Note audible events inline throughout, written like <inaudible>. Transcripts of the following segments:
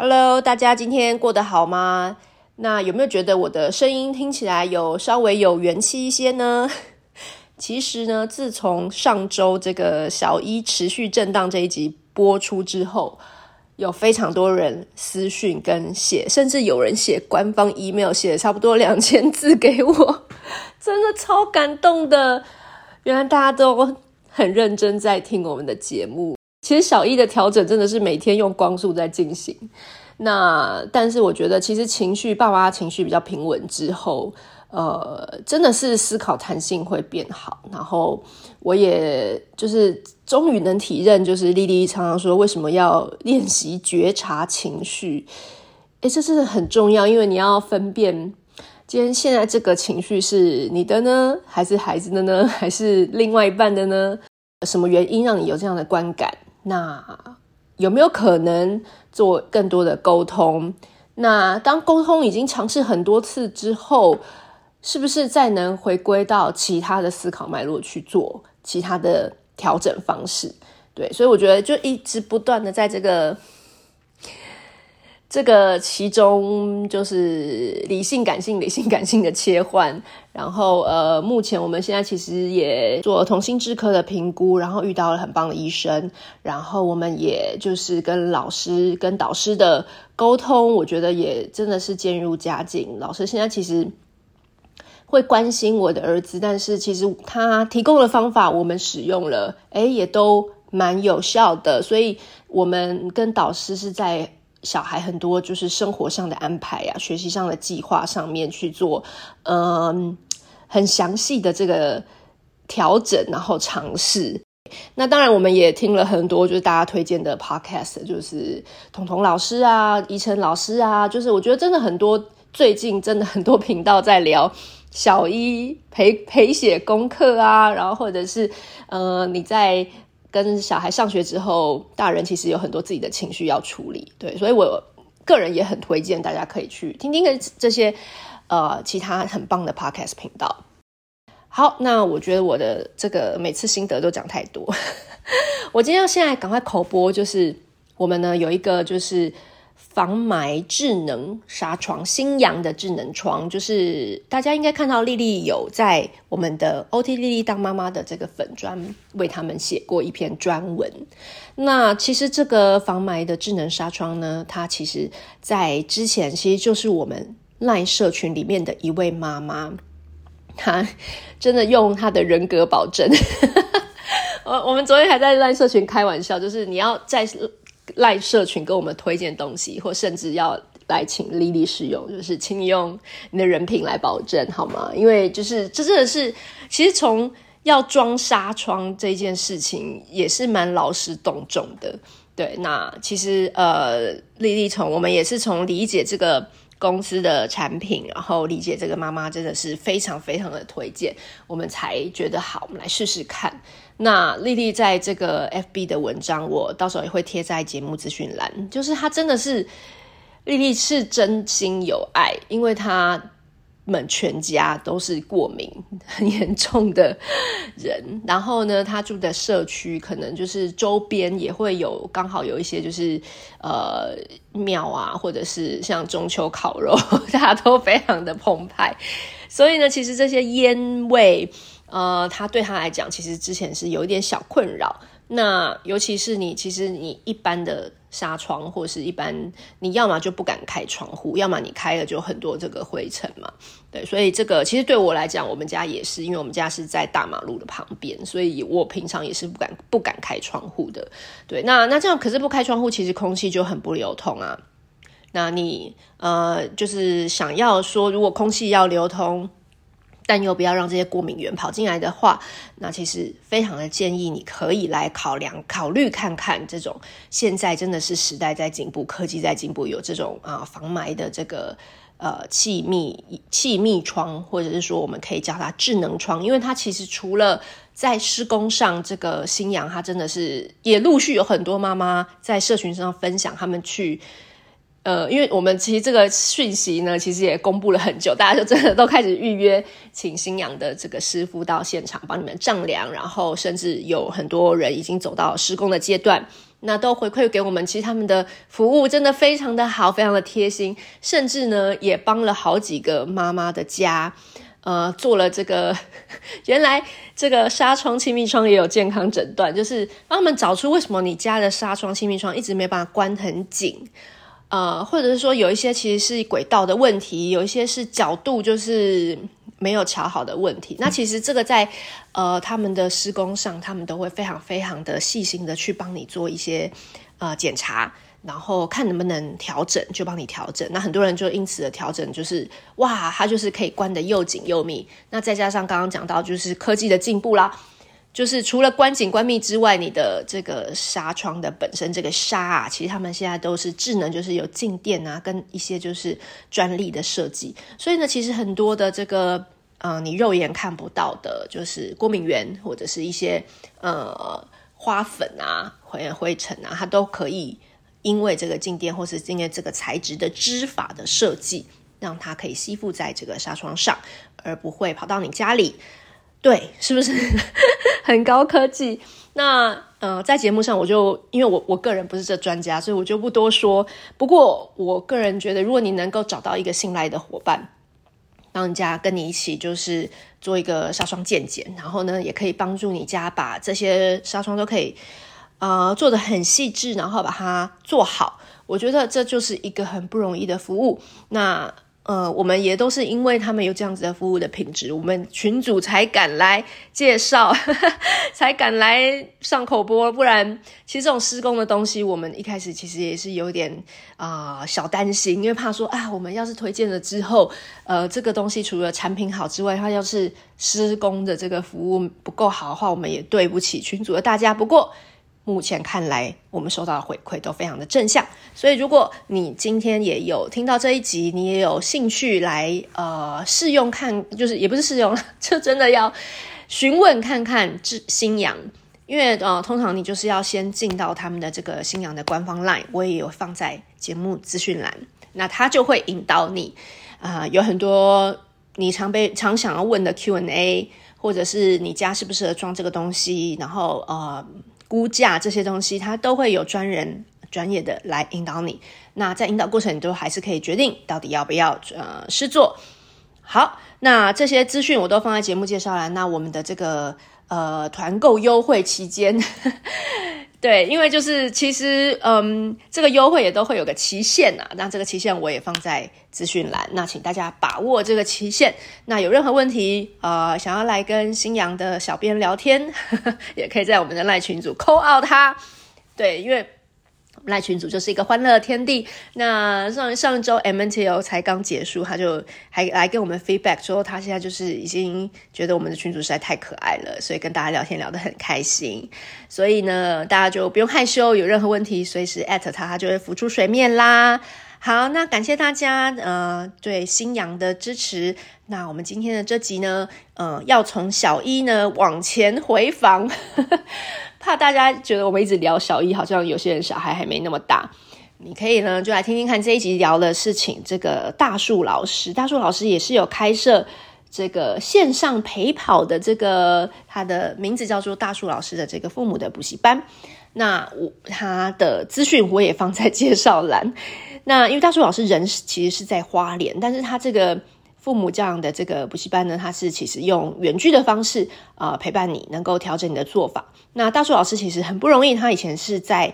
Hello，大家今天过得好吗？那有没有觉得我的声音听起来有稍微有元气一些呢？<laughs> 其实呢，自从上周这个小一持续震荡这一集播出之后，有非常多人私讯跟写，甚至有人写官方 email，写了差不多两千字给我，<laughs> 真的超感动的。原来大家都很认真在听我们的节目。其实小一的调整真的是每天用光速在进行，那但是我觉得其实情绪，爸妈情绪比较平稳之后，呃，真的是思考弹性会变好。然后我也就是终于能体认，就是丽丽常常说为什么要练习觉察情绪，诶，这是很重要，因为你要分辨今天现在这个情绪是你的呢，还是孩子的呢，还是另外一半的呢？什么原因让你有这样的观感？那有没有可能做更多的沟通？那当沟通已经尝试很多次之后，是不是再能回归到其他的思考脉络去做其他的调整方式？对，所以我觉得就一直不断的在这个。这个其中就是理性、感性、理性、感性的切换，然后呃，目前我们现在其实也做了同心智科的评估，然后遇到了很棒的医生，然后我们也就是跟老师、跟导师的沟通，我觉得也真的是渐入佳境。老师现在其实会关心我的儿子，但是其实他提供的方法我们使用了，诶，也都蛮有效的，所以我们跟导师是在。小孩很多就是生活上的安排呀、学习上的计划上面去做，嗯，很详细的这个调整，然后尝试。那当然，我们也听了很多就是大家推荐的 podcast，就是彤彤老师啊、怡晨老师啊，就是我觉得真的很多，最近真的很多频道在聊小一陪陪写功课啊，然后或者是嗯，你在。跟小孩上学之后，大人其实有很多自己的情绪要处理，对，所以我个人也很推荐大家可以去听听这些呃其他很棒的 podcast 频道。好，那我觉得我的这个每次心得都讲太多，<laughs> 我今天要现在赶快口播，就是我们呢有一个就是。防霾智能纱窗，新阳的智能窗，就是大家应该看到丽丽有在我们的 OT 丽丽当妈妈的这个粉专为他们写过一篇专文。那其实这个防霾的智能纱窗呢，它其实在之前其实就是我们赖社群里面的一位妈妈，她真的用她的人格保证。<laughs> 我我们昨天还在赖社群开玩笑，就是你要在。赖社群跟我们推荐东西，或甚至要来请丽丽使用，就是请你用你的人品来保证好吗？因为就是这真的是，其实从要装纱窗这件事情也是蛮劳师动众的。对，那其实呃，丽丽从我们也是从理解这个公司的产品，然后理解这个妈妈真的是非常非常的推荐，我们才觉得好，我们来试试看。那丽丽在这个 FB 的文章，我到时候也会贴在节目资讯栏。就是她真的是，丽丽是真心有爱，因为她们全家都是过敏 <laughs> 很严重的人。然后呢，她住的社区可能就是周边也会有刚好有一些就是呃庙啊，或者是像中秋烤肉，<laughs> 大家都非常的澎湃。所以呢，其实这些烟味。呃，他对他来讲，其实之前是有一点小困扰。那尤其是你，其实你一般的纱窗，或是一般，你要么就不敢开窗户，要么你开了就很多这个灰尘嘛。对，所以这个其实对我来讲，我们家也是，因为我们家是在大马路的旁边，所以我平常也是不敢不敢开窗户的。对，那那这样可是不开窗户，其实空气就很不流通啊。那你呃，就是想要说，如果空气要流通。但又不要让这些过敏源跑进来的话，那其实非常的建议你可以来考量、考虑看看这种。现在真的是时代在进步，科技在进步，有这种啊防霾的这个呃气密气密窗，或者是说我们可以叫它智能窗，因为它其实除了在施工上，这个新阳它真的是也陆续有很多妈妈在社群上分享他们去。呃，因为我们其实这个讯息呢，其实也公布了很久，大家就真的都开始预约，请新阳的这个师傅到现场帮你们丈量，然后甚至有很多人已经走到施工的阶段。那都回馈给我们，其实他们的服务真的非常的好，非常的贴心，甚至呢也帮了好几个妈妈的家，呃，做了这个原来这个纱窗、气密窗也有健康诊断，就是帮他们找出为什么你家的纱窗、气密窗一直没办法关很紧，呃，或者是说有一些其实是轨道的问题，有一些是角度就是没有调好的问题。那其实这个在呃他们的施工上，他们都会非常非常的细心的去帮你做一些呃检查。然后看能不能调整，就帮你调整。那很多人就因此的调整，就是哇，它就是可以关得又紧又密。那再加上刚刚讲到，就是科技的进步啦，就是除了关紧关密之外，你的这个纱窗的本身这个纱啊，其实他们现在都是智能，就是有静电啊，跟一些就是专利的设计。所以呢，其实很多的这个呃，你肉眼看不到的，就是过敏源或者是一些呃花粉啊、灰灰尘啊，它都可以。因为这个静电，或是因为这个材质的织法的设计，让它可以吸附在这个纱窗上，而不会跑到你家里。对，是不是 <laughs> 很高科技？那呃，在节目上我就因为我我个人不是这专家，所以我就不多说。不过我个人觉得，如果你能够找到一个信赖的伙伴，让人家跟你一起就是做一个纱窗健检，然后呢，也可以帮助你家把这些纱窗都可以。呃，做得很细致，然后把它做好，我觉得这就是一个很不容易的服务。那呃，我们也都是因为他们有这样子的服务的品质，我们群主才敢来介绍，<laughs> 才敢来上口播。不然，其实这种施工的东西，我们一开始其实也是有点啊、小担心，因为怕说啊，我们要是推荐了之后，呃，这个东西除了产品好之外，它要是施工的这个服务不够好的话，我们也对不起群主的大家。不过，目前看来，我们收到的回馈都非常的正向，所以如果你今天也有听到这一集，你也有兴趣来呃试用看，就是也不是试用，就真的要询问看看这新阳，因为呃通常你就是要先进到他们的这个新阳的官方 LINE，我也有放在节目资讯栏，那他就会引导你啊、有很多你常被常想要问的 Q&A，或者是你家适不适合装这个东西，然后呃。估价这些东西，它都会有专人专业的来引导你。那在引导过程，你都还是可以决定到底要不要呃试做。好，那这些资讯我都放在节目介绍了。那我们的这个呃团购优惠期间。对，因为就是其实，嗯，这个优惠也都会有个期限呐、那这个期限我也放在资讯栏，那请大家把握这个期限。那有任何问题，呃，想要来跟新阳的小编聊天，呵 <laughs> 呵也可以在我们的赖群组 call out 他。对，因为。赖群组就是一个欢乐的天地。那上上周 MNTO 才刚结束，他就还来跟我们 feedback 说，他现在就是已经觉得我们的群组实在太可爱了，所以跟大家聊天聊得很开心。所以呢，大家就不用害羞，有任何问题随时 at 他，他就会浮出水面啦。好，那感谢大家呃对新阳的支持。那我们今天的这集呢，呃，要从小一呢往前回访。怕大家觉得我们一直聊小一，好像有些人小孩还没那么大。你可以呢，就来听听看这一集聊的事情。这个大树老师，大树老师也是有开设这个线上陪跑的，这个他的名字叫做大树老师的这个父母的补习班。那我他的资讯我也放在介绍栏。那因为大树老师人其实是在花莲，但是他这个。父母这样的这个补习班呢，他是其实用远距的方式啊、陪伴你，能够调整你的做法。那大树老师其实很不容易，他以前是在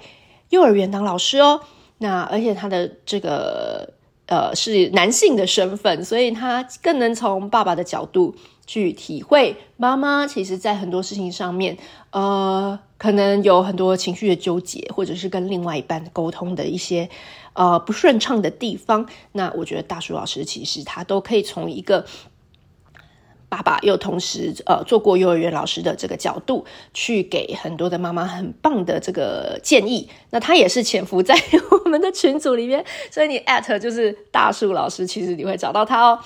幼儿园当老师哦。那而且他的这个呃是男性的身份，所以他更能从爸爸的角度去体会妈妈其实在很多事情上面，呃，可能有很多情绪的纠结，或者是跟另外一半沟通的一些。呃，不顺畅的地方，那我觉得大树老师其实他都可以从一个爸爸又同时呃做过幼儿园老师的这个角度，去给很多的妈妈很棒的这个建议。那他也是潜伏在 <laughs> 我们的群组里面，所以你 at 就是大树老师，其实你会找到他哦。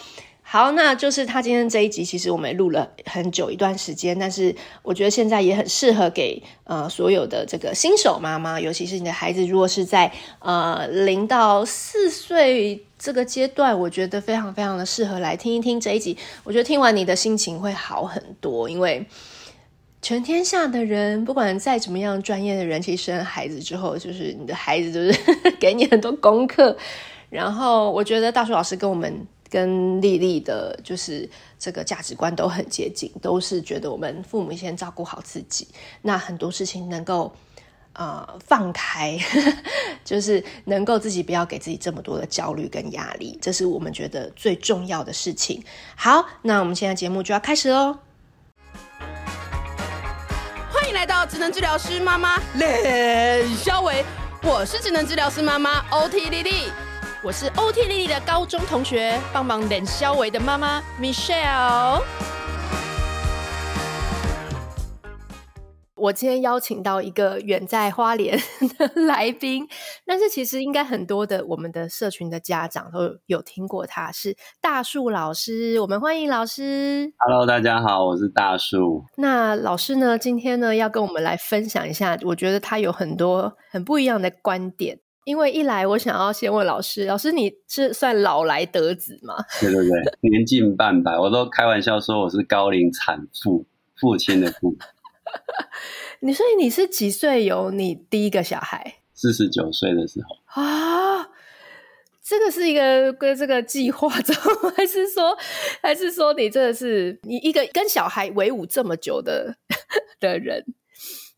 好，那就是他今天这一集，其实我们录了很久一段时间，但是我觉得现在也很适合给呃所有的这个新手妈妈，尤其是你的孩子如果是在呃零到四岁这个阶段，我觉得非常非常的适合来听一听这一集。我觉得听完你的心情会好很多，因为全天下的人，不管再怎么样专业的人，其实生孩子之后，就是你的孩子就是 <laughs> 给你很多功课。然后我觉得大树老师跟我们跟丽丽的，就是这个价值观都很接近，都是觉得我们父母先照顾好自己，那很多事情能够呃放开，<laughs> 就是能够自己不要给自己这么多的焦虑跟压力，这是我们觉得最重要的事情。好，那我们现在节目就要开始喽。欢迎来到职能治疗师妈妈练肖喂，我是职能治疗师妈妈 OT 丽丽，我是 OT 丽丽的高中同学，帮忙冷肖维的妈妈 Michelle。我今天邀请到一个远在花莲的来宾，但是其实应该很多的我们的社群的家长都有听过他，是大树老师。我们欢迎老师。Hello，大家好，我是大树。那老师呢，今天呢要跟我们来分享一下，我觉得他有很多很不一样的观点。因为一来，我想要先问老师，老师你是算老来得子吗？<laughs> 对对对，年近半百，我都开玩笑说我是高龄产妇，父亲的父。<laughs> 你所以你是几岁有你第一个小孩？四十九岁的时候啊，这个是一个跟这个计划中，<laughs> 还是说，还是说你真的是你一个跟小孩为伍这么久的的人？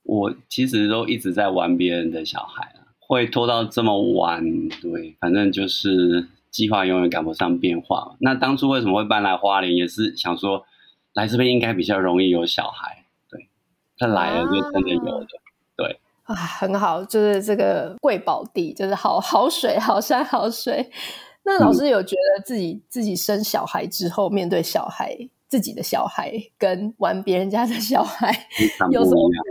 我其实都一直在玩别人的小孩啊，会拖到这么晚，对，反正就是计划永远赶不上变化。那当初为什么会搬来花莲，也是想说来这边应该比较容易有小孩。对他来了就真的有的，啊、对啊，很好，就是这个贵宝地，就是好好水、好山、好水。那老师有觉得自己、嗯、自己生小孩之后，面对小孩、自己的小孩跟玩别人家的小孩，有什么不一样？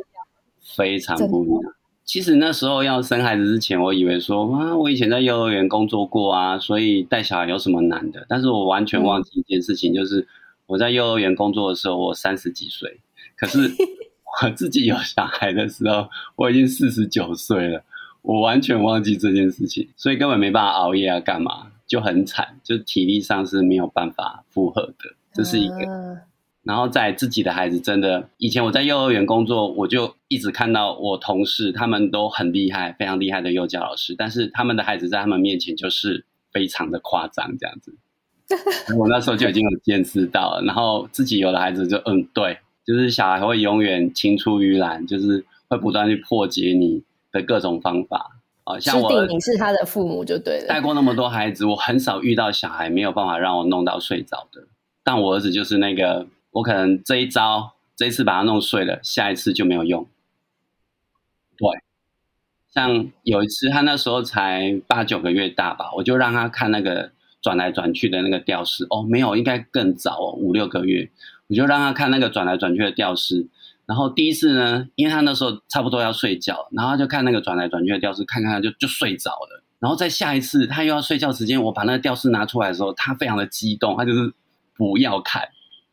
非常不一样。其实那时候要生孩子之前，我以为说啊，我以前在幼儿园工作过啊，所以带小孩有什么难的？但是我完全忘记一件事情，嗯、就是我在幼儿园工作的时候，我三十几岁，可是。<laughs> 我自己有小孩的时候，我已经四十九岁了，我完全忘记这件事情，所以根本没办法熬夜啊，干嘛就很惨，就体力上是没有办法负荷的，这是一个。然后在自己的孩子真的，以前我在幼儿园工作，我就一直看到我同事他们都很厉害，非常厉害的幼教老师，但是他们的孩子在他们面前就是非常的夸张这样子。我那时候就已经有见识到了，然后自己有了孩子就嗯对。就是小孩会永远青出于蓝，就是会不断去破解你的各种方法啊。像我，你是他的父母就对了。带过那么多孩子，我很少遇到小孩没有办法让我弄到睡着的。但我儿子就是那个，我可能这一招这一次把它弄碎了，下一次就没有用。对，像有一次他那时候才八九个月大吧，我就让他看那个转来转去的那个吊饰。哦，没有，应该更早哦，五六个月。我就让他看那个转来转去的吊饰，然后第一次呢，因为他那时候差不多要睡觉，然后他就看那个转来转去的吊饰，看看他就就睡着了。然后在下一次他又要睡觉时间，我把那个吊饰拿出来的时候，他非常的激动，他就是不要看，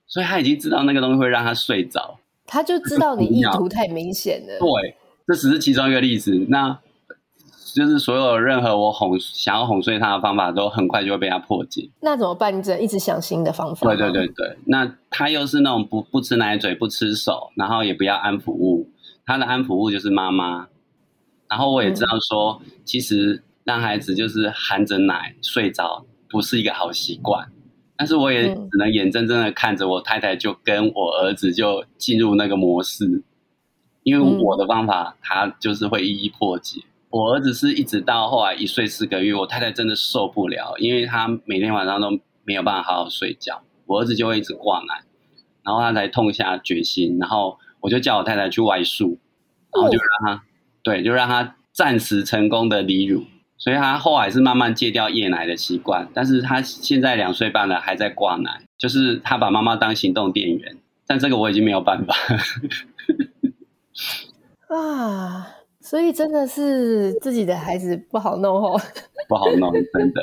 所以他已经知道那个东西会让他睡着，他就知道你意图太明显了。<laughs> 对，这只是其中一个例子。那。就是所有任何我哄想要哄睡他的方法，都很快就会被他破解。那怎么办？你只能一直想新的方法。对对对对，那他又是那种不不吃奶嘴、不吃手，然后也不要安抚物。他的安抚物就是妈妈。然后我也知道说，嗯、其实让孩子就是含着奶睡着不是一个好习惯。但是我也只能眼睁睁的看着我太太就跟我儿子就进入那个模式，因为我的方法他就是会一一破解。我儿子是一直到后来一岁四个月，我太太真的受不了，因为他每天晚上都没有办法好好睡觉，我儿子就会一直挂奶，然后他才痛下决心，然后我就叫我太太去外宿，然后就让他，对，就让他暂时成功的离乳，所以他后来是慢慢戒掉夜奶的习惯，但是他现在两岁半了还在挂奶，就是他把妈妈当行动电源，但这个我已经没有办法。啊。所以真的是自己的孩子不好弄哦，<laughs> 不好弄，真的。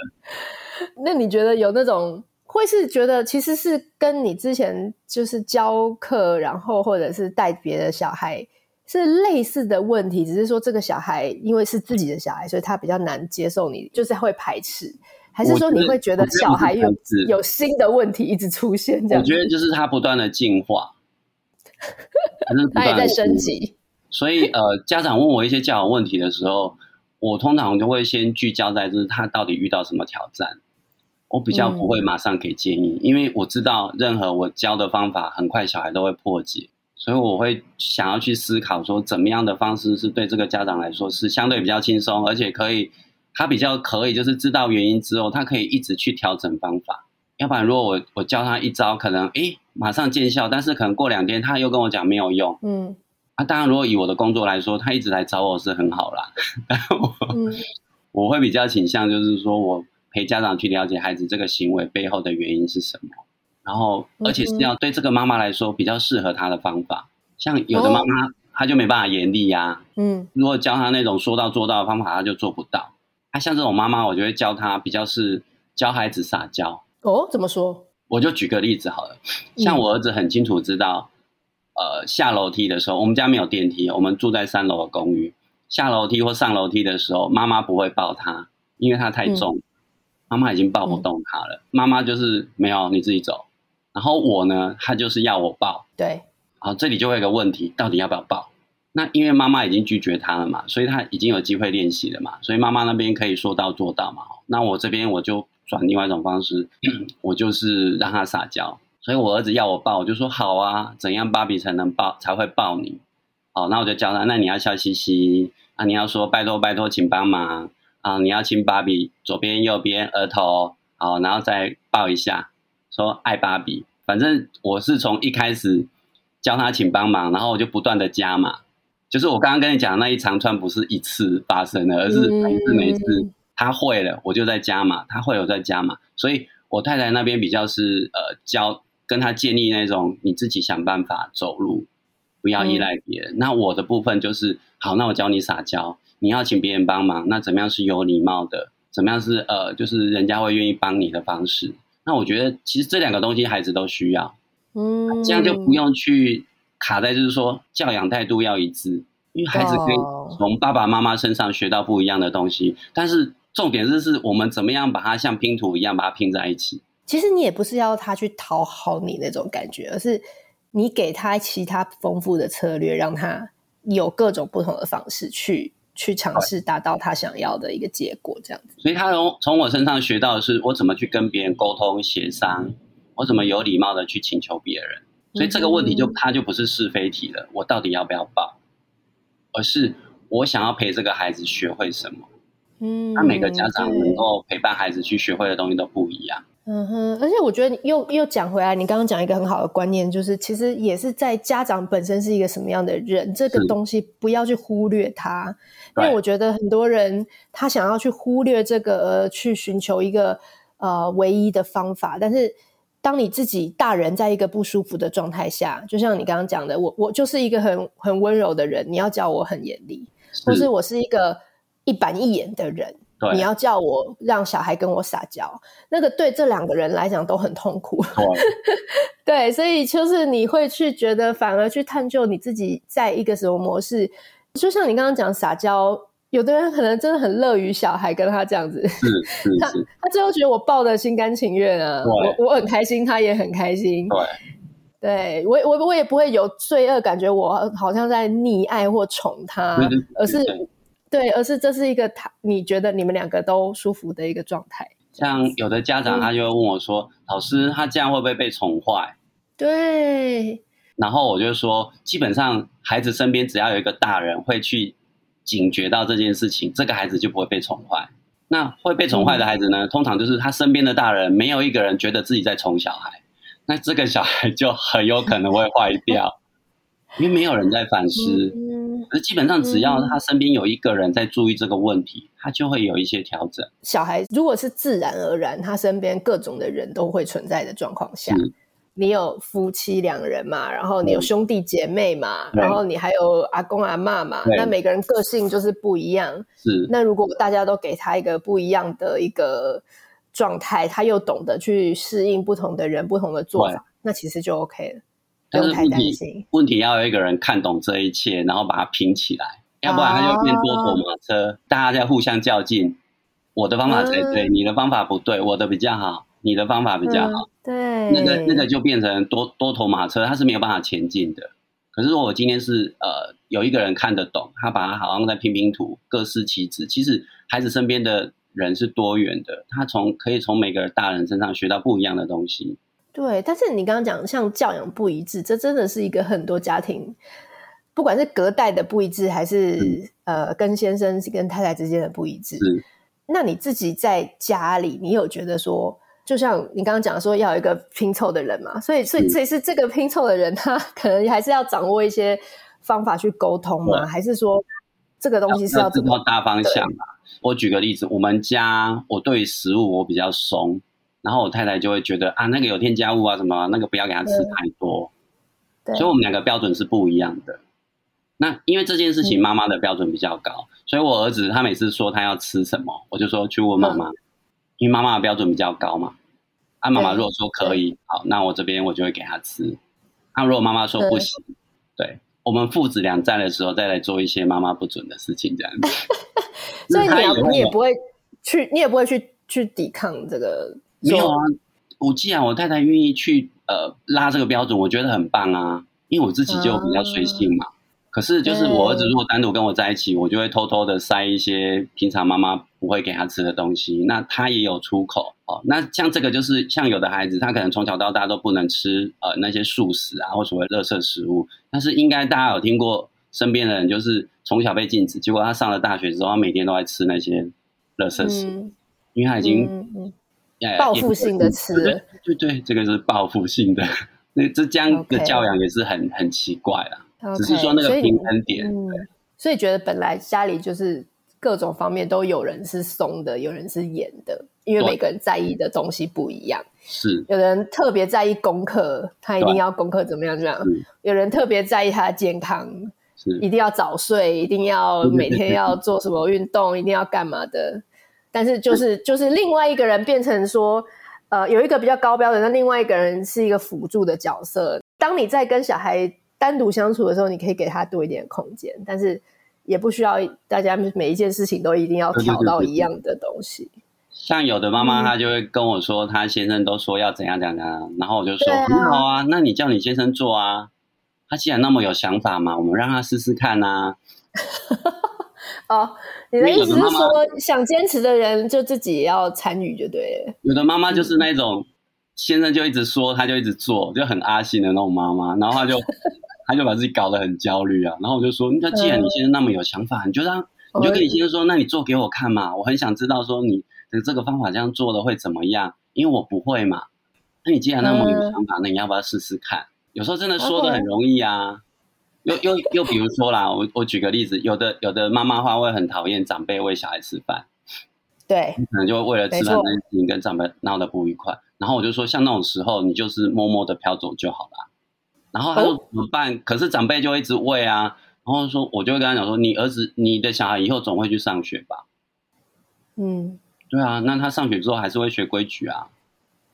那你觉得有那种会是觉得其实是跟你之前就是教课，然后或者是带别的小孩是类似的问题，只是说这个小孩因为是自己的小孩，所以他比较难接受你，就是会排斥，还是说你会觉得小孩有有新的问题一直出现这样？我觉得就是他不断的进化。<laughs> 他也在升级。所以呃，家长问我一些教养问题的时候，我通常就会先聚焦在就是他到底遇到什么挑战。我比较不会马上给建议，嗯、因为我知道任何我教的方法，很快小孩都会破解，所以我会想要去思考说，怎么样的方式是对这个家长来说是相对比较轻松，而且可以他比较可以就是知道原因之后，他可以一直去调整方法。要不然如果我我教他一招，可能诶马上见效，但是可能过两天他又跟我讲没有用。嗯，啊，当然如果以我的工作来说，他一直来找我是很好啦。<laughs> 但我、嗯、我会比较倾向就是说我。陪家长去了解孩子这个行为背后的原因是什么，然后而且是要对这个妈妈来说比较适合她的方法。像有的妈妈她就没办法严厉呀，嗯，如果教她那种说到做到的方法，她就做不到。她像这种妈妈，我就会教她比较是教孩子撒娇。哦，怎么说？我就举个例子好了，像我儿子很清楚知道，呃，下楼梯的时候，我们家没有电梯，我们住在三楼的公寓，下楼梯或上楼梯的时候，妈妈不会抱他，因为他太重。妈妈已经抱不动他了，嗯、妈妈就是没有你自己走，然后我呢，他就是要我抱。对，好，这里就会有一个问题，到底要不要抱？那因为妈妈已经拒绝他了嘛，所以他已经有机会练习了嘛，所以妈妈那边可以说到做到嘛。那我这边我就转另外一种方式，<clears throat> 我就是让他撒娇。所以我儿子要我抱，我就说好啊，怎样芭比才能抱才会抱你？好，那我就教他，那你要笑嘻嘻啊，你要说拜托拜托，请帮忙。啊，你要亲芭比，左边、右边、额头，好，然后再抱一下，说爱芭比。反正我是从一开始教他请帮忙，然后我就不断的加码。就是我刚刚跟你讲那一长串不是一次发生的，而是每次每次他会了，我就在加码，他会有在加码。所以我太太那边比较是呃教跟他建立那种你自己想办法走路，不要依赖别人。嗯、那我的部分就是好，那我教你撒娇。你要请别人帮忙，那怎么样是有礼貌的？怎么样是呃，就是人家会愿意帮你的方式？那我觉得其实这两个东西孩子都需要，嗯，这样就不用去卡在就是说教养态度要一致，因为孩子可以从爸爸妈妈身上学到不一样的东西。但是重点就是我们怎么样把它像拼图一样把它拼在一起。其实你也不是要他去讨好你那种感觉，而是你给他其他丰富的策略，让他有各种不同的方式去。去尝试达到他想要的一个结果，这样子。所以他从从我身上学到的是，我怎么去跟别人沟通协商，我怎么有礼貌的去请求别人。所以这个问题就他就不是是非题了，我到底要不要报，而是我想要陪这个孩子学会什么。嗯，那每个家长能够陪伴孩子去学会的东西都不一样。嗯哼，而且我觉得又又讲回来，你刚刚讲一个很好的观念，就是其实也是在家长本身是一个什么样的人，这个东西不要去忽略它，因为我觉得很多人他想要去忽略这个，而去寻求一个呃唯一的方法，但是当你自己大人在一个不舒服的状态下，就像你刚刚讲的，我我就是一个很很温柔的人，你要叫我很严厉，或是我是一个一板一眼的人。你要叫我让小孩跟我撒娇，那个对这两个人来讲都很痛苦。<laughs> 对，所以就是你会去觉得，反而去探究你自己在一个什么模式。就像你刚刚讲撒娇，有的人可能真的很乐于小孩跟他这样子，是是是，他他最后觉得我抱的心甘情愿啊，我我很开心，他也很开心。对，对我我我也不会有罪恶感觉，我好像在溺爱或宠他，而是。对，而是这是一个他你觉得你们两个都舒服的一个状态。像有的家长他就会问我说：“嗯、老师，他这样会不会被宠坏？”对。然后我就说，基本上孩子身边只要有一个大人会去警觉到这件事情，这个孩子就不会被宠坏。那会被宠坏的孩子呢，嗯、通常就是他身边的大人没有一个人觉得自己在宠小孩，那这个小孩就很有可能会坏掉，因为没有人在反思。嗯可是基本上，只要他身边有一个人在注意这个问题，嗯、他就会有一些调整。小孩如果是自然而然，他身边各种的人都会存在的状况下，你有夫妻两人嘛，然后你有兄弟姐妹嘛，嗯、然后你还有阿公阿妈嘛，那每个人个性就是不一样。是，那如果大家都给他一个不一样的一个状态，他又懂得去适应不同的人、不同的做法，那其实就 OK 了。但是问题，问题要有一个人看懂这一切，然后把它拼起来，要不然它就变多头马车，啊、大家在互相较劲。我的方法才对，嗯、你的方法不对，我的比较好，你的方法比较好。嗯、对，那个那个就变成多多头马车，它是没有办法前进的。可是如果我今天是呃有一个人看得懂，他把它好像在拼拼图，各司其职。其实孩子身边的人是多元的，他从可以从每个大人身上学到不一样的东西。对，但是你刚刚讲像教养不一致，这真的是一个很多家庭，不管是隔代的不一致，还是、嗯、呃跟先生跟太太之间的不一致。那你自己在家里，你有觉得说？就像你刚刚讲说，要有一个拼凑的人嘛，所以，所以，所以是这个拼凑的人，他可能还是要掌握一些方法去沟通嘛，还是说这个东西是要怎么要知道大方向嘛？我举个例子，我们家我对食物我比较松，然后我太太就会觉得啊，那个有添加物啊什么，那个不要给他吃太多，对，所以我们两个标准是不一样的。那因为这件事情，妈妈的标准比较高，所以我儿子他每次说他要吃什么，我就说去问妈妈。嗯因为妈妈的标准比较高嘛，啊，妈妈如果说可以，好，那我这边我就会给他吃。那、啊、如果妈妈说不行，对，对我们父子俩在的时候再来做一些妈妈不准的事情，这样子。<laughs> 所以你要你也不会去，你也不会去去抵抗这个。没有啊，我既然我太太愿意去呃拉这个标准，我觉得很棒啊，因为我自己就比较随性嘛。嗯可是，就是我儿子如果单独跟我在一起，我就会偷偷的塞一些平常妈妈不会给他吃的东西，那他也有出口哦。那像这个就是像有的孩子，他可能从小到大都不能吃呃那些素食啊，或所谓垃圾食物。但是应该大家有听过身边的人，就是从小被禁止，结果他上了大学之后，他每天都在吃那些垃圾食物，嗯、因为他已经报复性的吃，对对对，这个是报复性的。<laughs> 那这这样的教养也是很很奇怪啦。Okay, 只是说那个平衡点，所以，嗯，所以觉得本来家里就是各种方面都有人是松的，有人是严的，因为每个人在意的东西不一样。是，有人特别在意功课，他一定要功课怎么样这样；有人特别在意他的健康，是一定要早睡，一定要每天要做什么运动，一定要干嘛的。但是就是就是另外一个人变成说，呃，有一个比较高标准，那另外一个人是一个辅助的角色。当你在跟小孩单独相处的时候，你可以给他多一点空间，但是也不需要大家每一件事情都一定要调到一样的东西。像有的妈妈，她就会跟我说，她先生都说要怎样怎样怎样，然后我就说很好啊，那你叫你先生做啊。他既然那么有想法嘛，我们让他试试看啊。<laughs> 哦，你的意思是说，想坚持的人就自己也要参与就对了。有的妈妈就是那种先生就一直说，他就一直做，就很阿信的那种妈妈，然后他就。他就把自己搞得很焦虑啊，然后我就说：“那既然你现在那么有想法，嗯、你就让你就跟你先生说，那你做给我看嘛，我很想知道说你的这个方法这样做的会怎么样，因为我不会嘛。那你既然那么有想法，嗯、那你要不要试试看？有时候真的说的很容易啊。又又又比如说啦，我我举个例子，有的有的妈妈话会很讨厌长辈喂小孩吃饭，对，可能就为了吃饭这件事情跟长辈闹得不愉快。然后我就说，像那种时候，你就是默默的飘走就好了。”然后他说怎么办？哦、可是长辈就一直喂啊。然后说，我就会跟他讲说：“你儿子，你的小孩以后总会去上学吧？”嗯，对啊。那他上学之后还是会学规矩啊。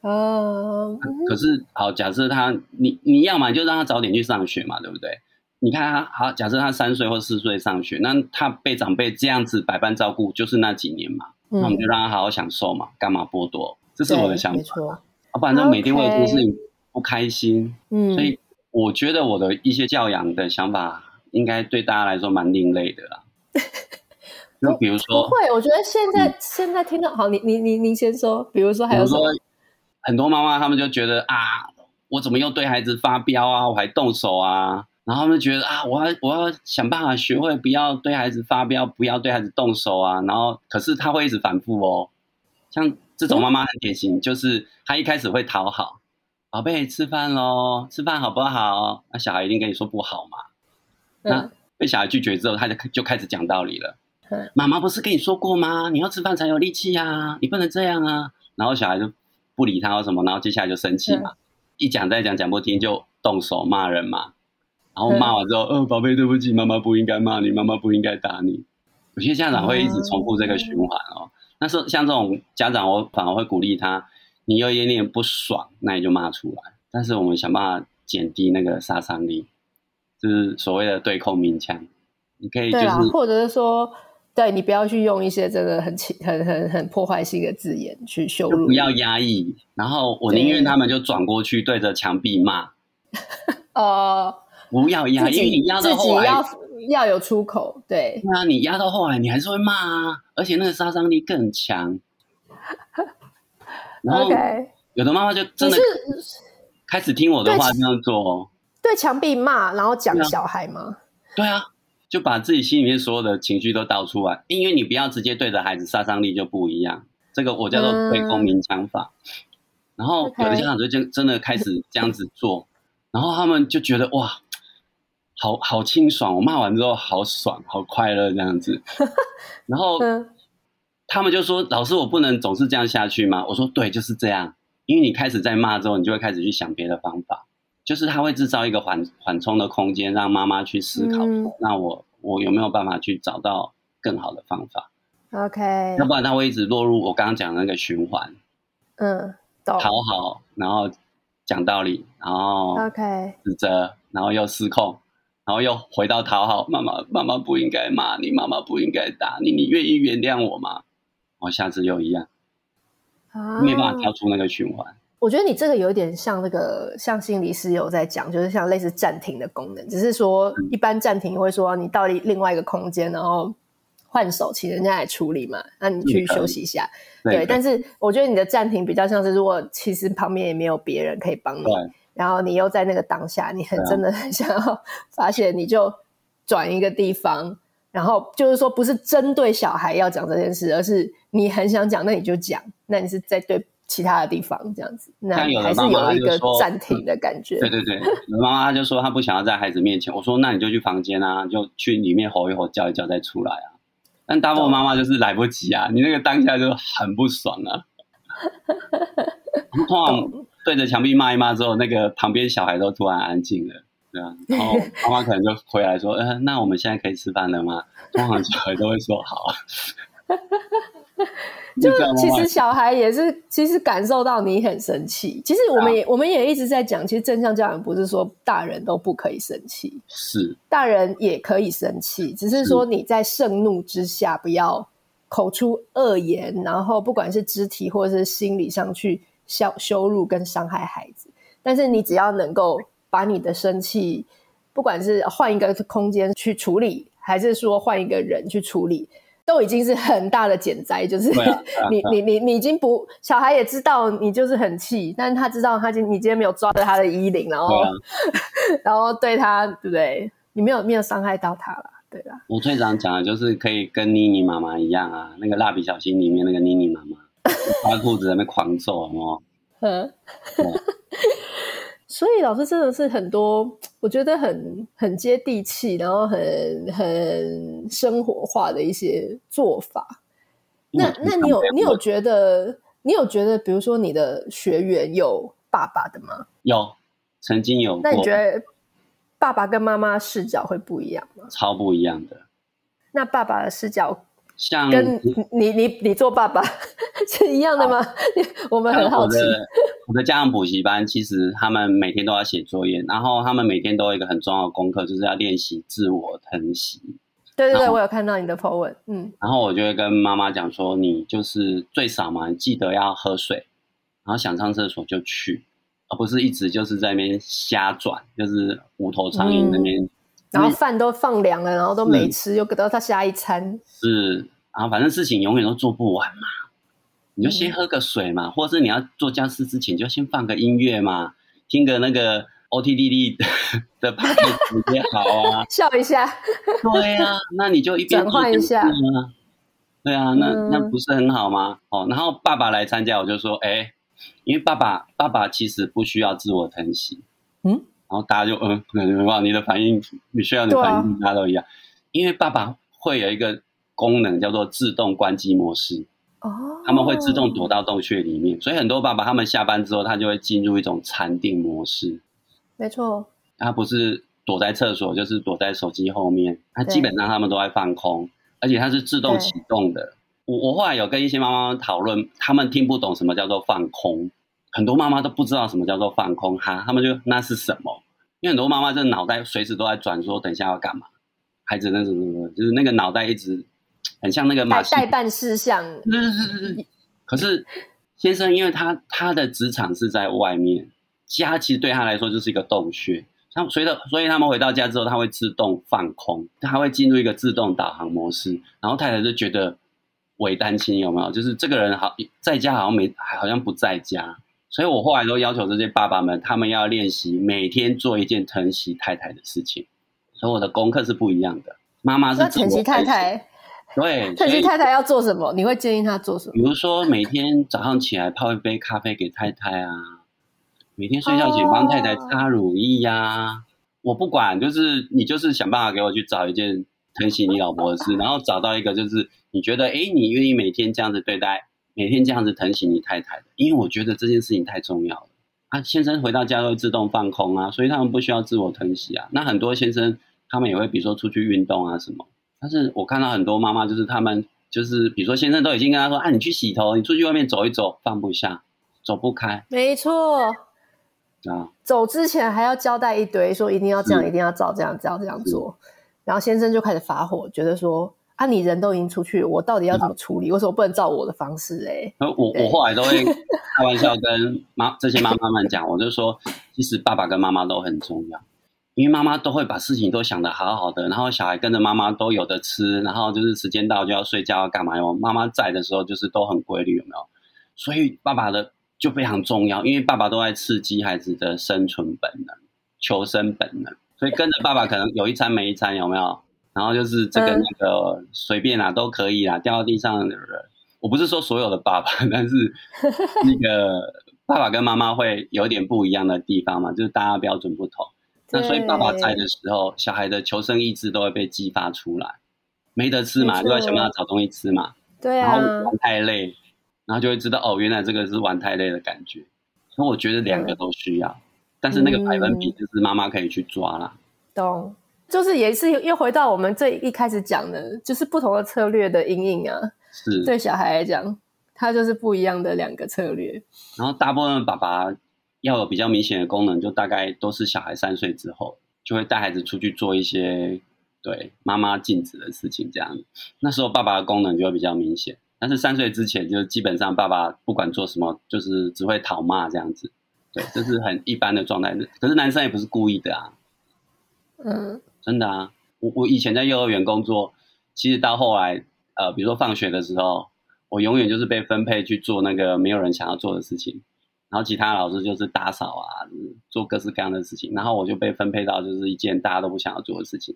哦。可是好，假设他你你要嘛就让他早点去上学嘛，对不对？你看他好，假设他三岁或四岁上学，那他被长辈这样子百般照顾，就是那几年嘛。嗯、那我们就让他好好享受嘛，干嘛剥夺？这是我的想法。没错。啊，不然就每天为了做事情不开心。嗯。所以。我觉得我的一些教养的想法，应该对大家来说蛮另类的啦。<laughs> 就比如说，不会，我觉得现在、嗯、现在听到好，你你你你先说。比如说，还有说很多妈妈他们就觉得啊，我怎么又对孩子发飙啊，我还动手啊，然后他们觉得啊，我要我要想办法学会不要对孩子发飙，不要对孩子动手啊。然后可是他会一直反复哦，像这种妈妈很典型，嗯、就是他一开始会讨好。宝贝，吃饭喽！吃饭好不好？那小孩一定跟你说不好嘛。嗯、那被小孩拒绝之后，他就就开始讲道理了。嗯、妈妈不是跟你说过吗？你要吃饭才有力气呀、啊，你不能这样啊。然后小孩就不理他或什么，然后接下来就生气嘛。嗯、一讲再讲，讲不听就动手骂人嘛。然后骂完之后，嗯、呃，宝贝，对不起，妈妈不应该骂你，妈妈不应该打你。有些家长会一直重复这个循环哦。但是、嗯、像这种家长，我反而会鼓励他。你有一点点不爽，那你就骂出来。但是我们想办法减低那个杀伤力，就是所谓的对空鸣枪。你可以就是，啊、或者是说，对你不要去用一些真的很很很很破坏性的字眼去羞辱，不要压抑。然后我宁愿他们就转过去对着墙壁骂。<laughs> 哦，不要压，因为你压到后来要要有出口，对。那、啊、你压到后来，你还是会骂啊，而且那个杀伤力更强。<laughs> 然后有的妈妈就真的开始听我的话这样做，对墙壁骂，然后讲小孩吗？对啊，就把自己心里面所有的情绪都倒出来，因为你不要直接对着孩子，杀伤力就不一样。这个我叫做对公民枪法。嗯、然后有的家长就真真的开始这样子做，然后他们就觉得哇，好好清爽，我骂完之后好爽，好快乐这样子。然后 <laughs> 他们就说：“老师，我不能总是这样下去吗？”我说：“对，就是这样。因为你开始在骂之后，你就会开始去想别的方法，就是他会制造一个缓缓冲的空间，让妈妈去思考。嗯、那我我有没有办法去找到更好的方法？” OK，要不然他会一直落入我刚刚讲的那个循环。嗯，讨好，然后讲道理，然后 OK 指责，然后又失控，然后又回到讨好。妈妈，妈妈不应该骂你，妈妈不应该打你，你愿意原谅我吗？我下次又一样，啊，没办法跳出那个循环。我觉得你这个有点像那个，像心理师有在讲，就是像类似暂停的功能，只是说一般暂停会说你到另外一个空间，然后。换手，请人家来处理嘛，那你去休息一下。对，对，但是我觉得你的暂停比较像是，如果其实旁边也没有别人可以帮你，然后你又在那个当下，你很真的很想要发泄，你就转一个地方，然后就是说不是针对小孩要讲这件事，而是你很想讲，那你就讲，那你是在对其他的地方这样子，那还是有一个暂停的感觉。对对对，妈妈就说她不想要在孩子面前，我说那你就去房间啊，就去里面吼一吼，叫一叫再出来啊。但大部分妈妈就是来不及啊，你那个当下就很不爽啊。<laughs> 通常对着墙壁骂一骂之后，那个旁边小孩都突然安静了，对啊，<laughs> 然后妈妈可能就回来说：“呃，那我们现在可以吃饭了吗？” <laughs> 通常小孩都会说：“好。<laughs> ”就其实小孩也是，其实感受到你很生气。其实我们也、啊、我们也一直在讲，其实正向教养不是说大人都不可以生气，是大人也可以生气，只是说你在盛怒之下不要口出恶言，然后不管是肢体或者是心理上去羞羞辱跟伤害孩子。但是你只要能够把你的生气，不管是换一个空间去处理，还是说换一个人去处理。都已经是很大的减灾，就是 <laughs> 你、你你你，你已经不小孩也知道你就是很气，但是他知道他今你今天没有抓着他的衣领，然后、啊、<laughs> 然后对他对不对？你没有没有伤害到他了，对吧？我最常讲的就是可以跟妮妮妈妈一样啊，那个蜡笔小新里面那个妮妮妈妈，<laughs> 穿裤子在那狂揍，哦。嗯。<laughs> 所以老师真的是很多，我觉得很很接地气，然后很很生活化的一些做法。那那你有你有觉得你有觉得，比如说你的学员有爸爸的吗？有，曾经有。那你觉得爸爸跟妈妈视角会不一样吗？超不一样的。那爸爸的视角？像跟你你你做爸爸是一样的吗？啊、我们很好奇。我的我的家长补习班，其实他们每天都要写作业，然后他们每天都有一个很重要的功课，就是要练习自我疼惜。对对对，我有看到你的 po 文，嗯。然后我就会跟妈妈讲说，你就是最少嘛，你记得要喝水，然后想上厕所就去，而不是一直就是在那边瞎转，就是无头苍蝇那边。嗯然后饭都放凉了，然后都没吃，又给到他下一餐。是，然后反正事情永远都做不完嘛，你就先喝个水嘛，嗯、或者是你要做家事之前，就先放个音乐嘛，听个那个 OTDD <laughs> 的 podcast 也好啊，<laughs> 笑一下。对啊，那你就一边转换一下。对啊，那那不是很好吗？哦，然后爸爸来参加，我就说，哎，因为爸爸爸爸其实不需要自我疼惜。嗯。然后大家就嗯，哇，你的反应，你需要你的反应，大家都一样。因为爸爸会有一个功能叫做自动关机模式，哦，他们会自动躲到洞穴里面，所以很多爸爸他们下班之后，他就会进入一种禅定模式。没错，他不是躲在厕所，就是躲在手机后面，他基本上他们都在放空，而且它是自动启动的。我我后来有跟一些妈妈讨论，他们听不懂什么叫做放空。很多妈妈都不知道什么叫做放空哈，他们就那是什么？因为很多妈妈这脑袋随时都在转，说等一下要干嘛？孩子那什么什么，就是那个脑袋一直很像那个马代办事项。是是是是。可是先生，因为他他的职场是在外面，家其实对他来说就是一个洞穴，他们随着，所以他们回到家之后，他会自动放空，他会进入一个自动导航模式。然后太太就觉得伪单亲有没有？就是这个人好在家，好像没，好像不在家。所以我后来都要求这些爸爸们，他们要练习每天做一件疼惜太太的事情。所以我的功课是不一样的。妈妈是疼惜太太，对，<laughs> 疼惜太太要做什么？你会建议她做什么？比如说每天早上起来泡一杯咖啡给太太啊，每天睡觉前帮太太擦乳液呀、啊。Oh. 我不管，就是你就是想办法给我去找一件疼惜你老婆的事，然后找到一个就是你觉得哎，你愿意每天这样子对待，每天这样子疼惜你太太的，因为我觉得这件事情太重要了。啊，先生回到家都会自动放空啊，所以他们不需要自我疼惜啊。那很多先生。他们也会，比如说出去运动啊什么。但是我看到很多妈妈，就是他们就是，比如说先生都已经跟他说：“啊，你去洗头，你出去外面走一走，放不下，走不开。”没错。啊，走之前还要交代一堆，说一定要这样，一定要照这样，这样这样做。然后先生就开始发火，觉得说：“啊，你人都已经出去，我到底要怎么处理？为什么不能照我的方式？”哎，我我后来都会 <laughs> 开玩笑跟妈这些妈妈们讲，我就说，其实爸爸跟妈妈都很重要。因为妈妈都会把事情都想得好好的，然后小孩跟着妈妈都有得吃，然后就是时间到就要睡觉，要干嘛哟？妈妈在的时候就是都很规律，有没有？所以爸爸的就非常重要，因为爸爸都在刺激孩子的生存本能、求生本能，所以跟着爸爸可能有一餐没一餐，有没有？然后就是这个那个随便啊都可以啊，掉到地上的人，我不是说所有的爸爸，但是 <laughs> 那个爸爸跟妈妈会有点不一样的地方嘛，就是大家标准不同。那所以爸爸在的时候，小孩的求生意志都会被激发出来，没得吃嘛，就要想办法找东西吃嘛。对啊。然后玩太累，然后就会知道哦，原来这个是玩太累的感觉。所以我觉得两个都需要，但是那个百分比就是妈妈可以去抓啦。懂，就是也是又回到我们最一开始讲的，就是不同的策略的阴影啊。是。对小孩来讲，他就是不一样的两个策略。然后大部分的爸爸。要有比较明显的功能，就大概都是小孩三岁之后，就会带孩子出去做一些对妈妈禁止的事情，这样。那时候爸爸的功能就会比较明显。但是三岁之前，就基本上爸爸不管做什么，就是只会讨骂这样子。对，这是很一般的状态。可是男生也不是故意的啊。嗯，真的啊。我我以前在幼儿园工作，其实到后来，呃，比如说放学的时候，我永远就是被分配去做那个没有人想要做的事情。然后其他老师就是打扫啊，做各式各样的事情。然后我就被分配到就是一件大家都不想要做的事情，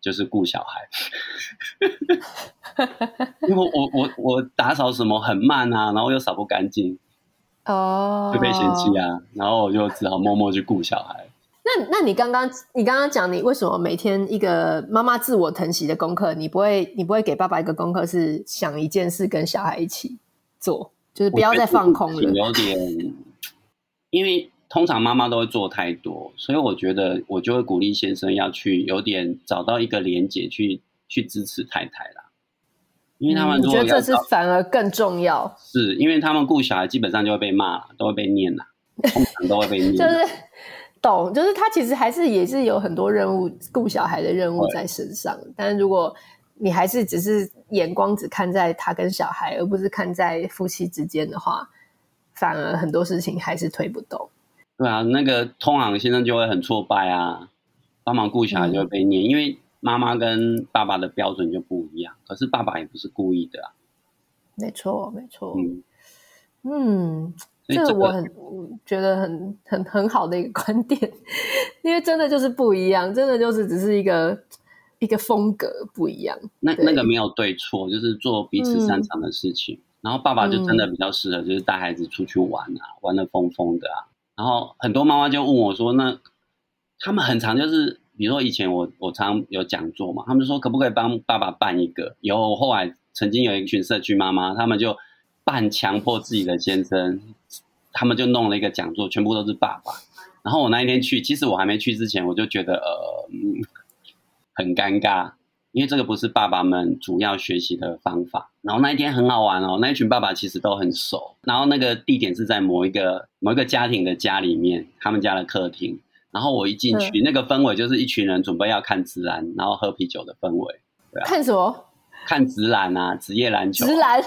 就是顾小孩。<laughs> 因为我我我我打扫什么很慢啊，然后又扫不干净，哦，就被嫌弃啊。然后我就只好默默去顾小孩。那那你刚刚你刚刚讲你为什么每天一个妈妈自我疼惜的功课，你不会你不会给爸爸一个功课是想一件事跟小孩一起做？就是不要再放空了。有点，因为通常妈妈都会做太多，所以我觉得我就会鼓励先生要去有点找到一个连结去去支持太太啦。因为他们觉得这是反而更重要，是因为他们顾小孩基本上就会被骂，都会被念啦，通常都会被念。<laughs> 就是懂，就是他其实还是也是有很多任务顾小孩的任务在身上，但是如果。你还是只是眼光只看在他跟小孩，而不是看在夫妻之间的话，反而很多事情还是推不动。对啊，那个通航先生就会很挫败啊，帮忙顾小孩就会被念，嗯、因为妈妈跟爸爸的标准就不一样。可是爸爸也不是故意的啊。没错，没错。嗯嗯，这个我很觉得很很很好的一个观点，<laughs> 因为真的就是不一样，真的就是只是一个。一个风格不一样，那那个没有对错，就是做彼此擅长的事情。嗯、然后爸爸就真的比较适合，就是带孩子出去玩啊，嗯、玩的疯疯的啊。然后很多妈妈就问我说：“那他们很常就是，比如说以前我我常有讲座嘛，他们说可不可以帮爸爸办一个？有后后来曾经有一群社区妈妈，他们就半强迫自己的先生，他们就弄了一个讲座，全部都是爸爸。然后我那一天去，其实我还没去之前，我就觉得呃。嗯很尴尬，因为这个不是爸爸们主要学习的方法。然后那一天很好玩哦，那一群爸爸其实都很熟。然后那个地点是在某一个某一个家庭的家里面，他们家的客厅。然后我一进去，嗯、那个氛围就是一群人准备要看直篮，然后喝啤酒的氛围。对啊，看什么？看直篮啊，职业篮球。直篮。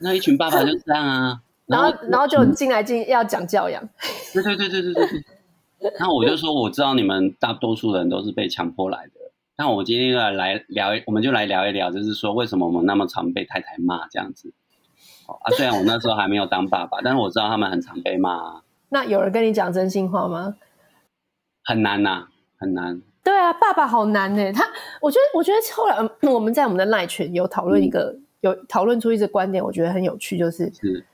那一群爸爸就这样啊。然后，然后就进来进要讲教养。对对对对对对对。那我就说，我知道你们大多数人都是被强迫来的。那我今天要来聊，我们就来聊一聊，就是说为什么我们那么常被太太骂这样子。啊，虽然我那时候还没有当爸爸，但是我知道他们很常被骂啊。那有人跟你讲真心话吗？很难呐、啊，很难。对啊，爸爸好难呢。他，我觉得，我觉得后来我们在我们的赖群有讨论一个，嗯、有讨论出一个观点，我觉得很有趣，就是，是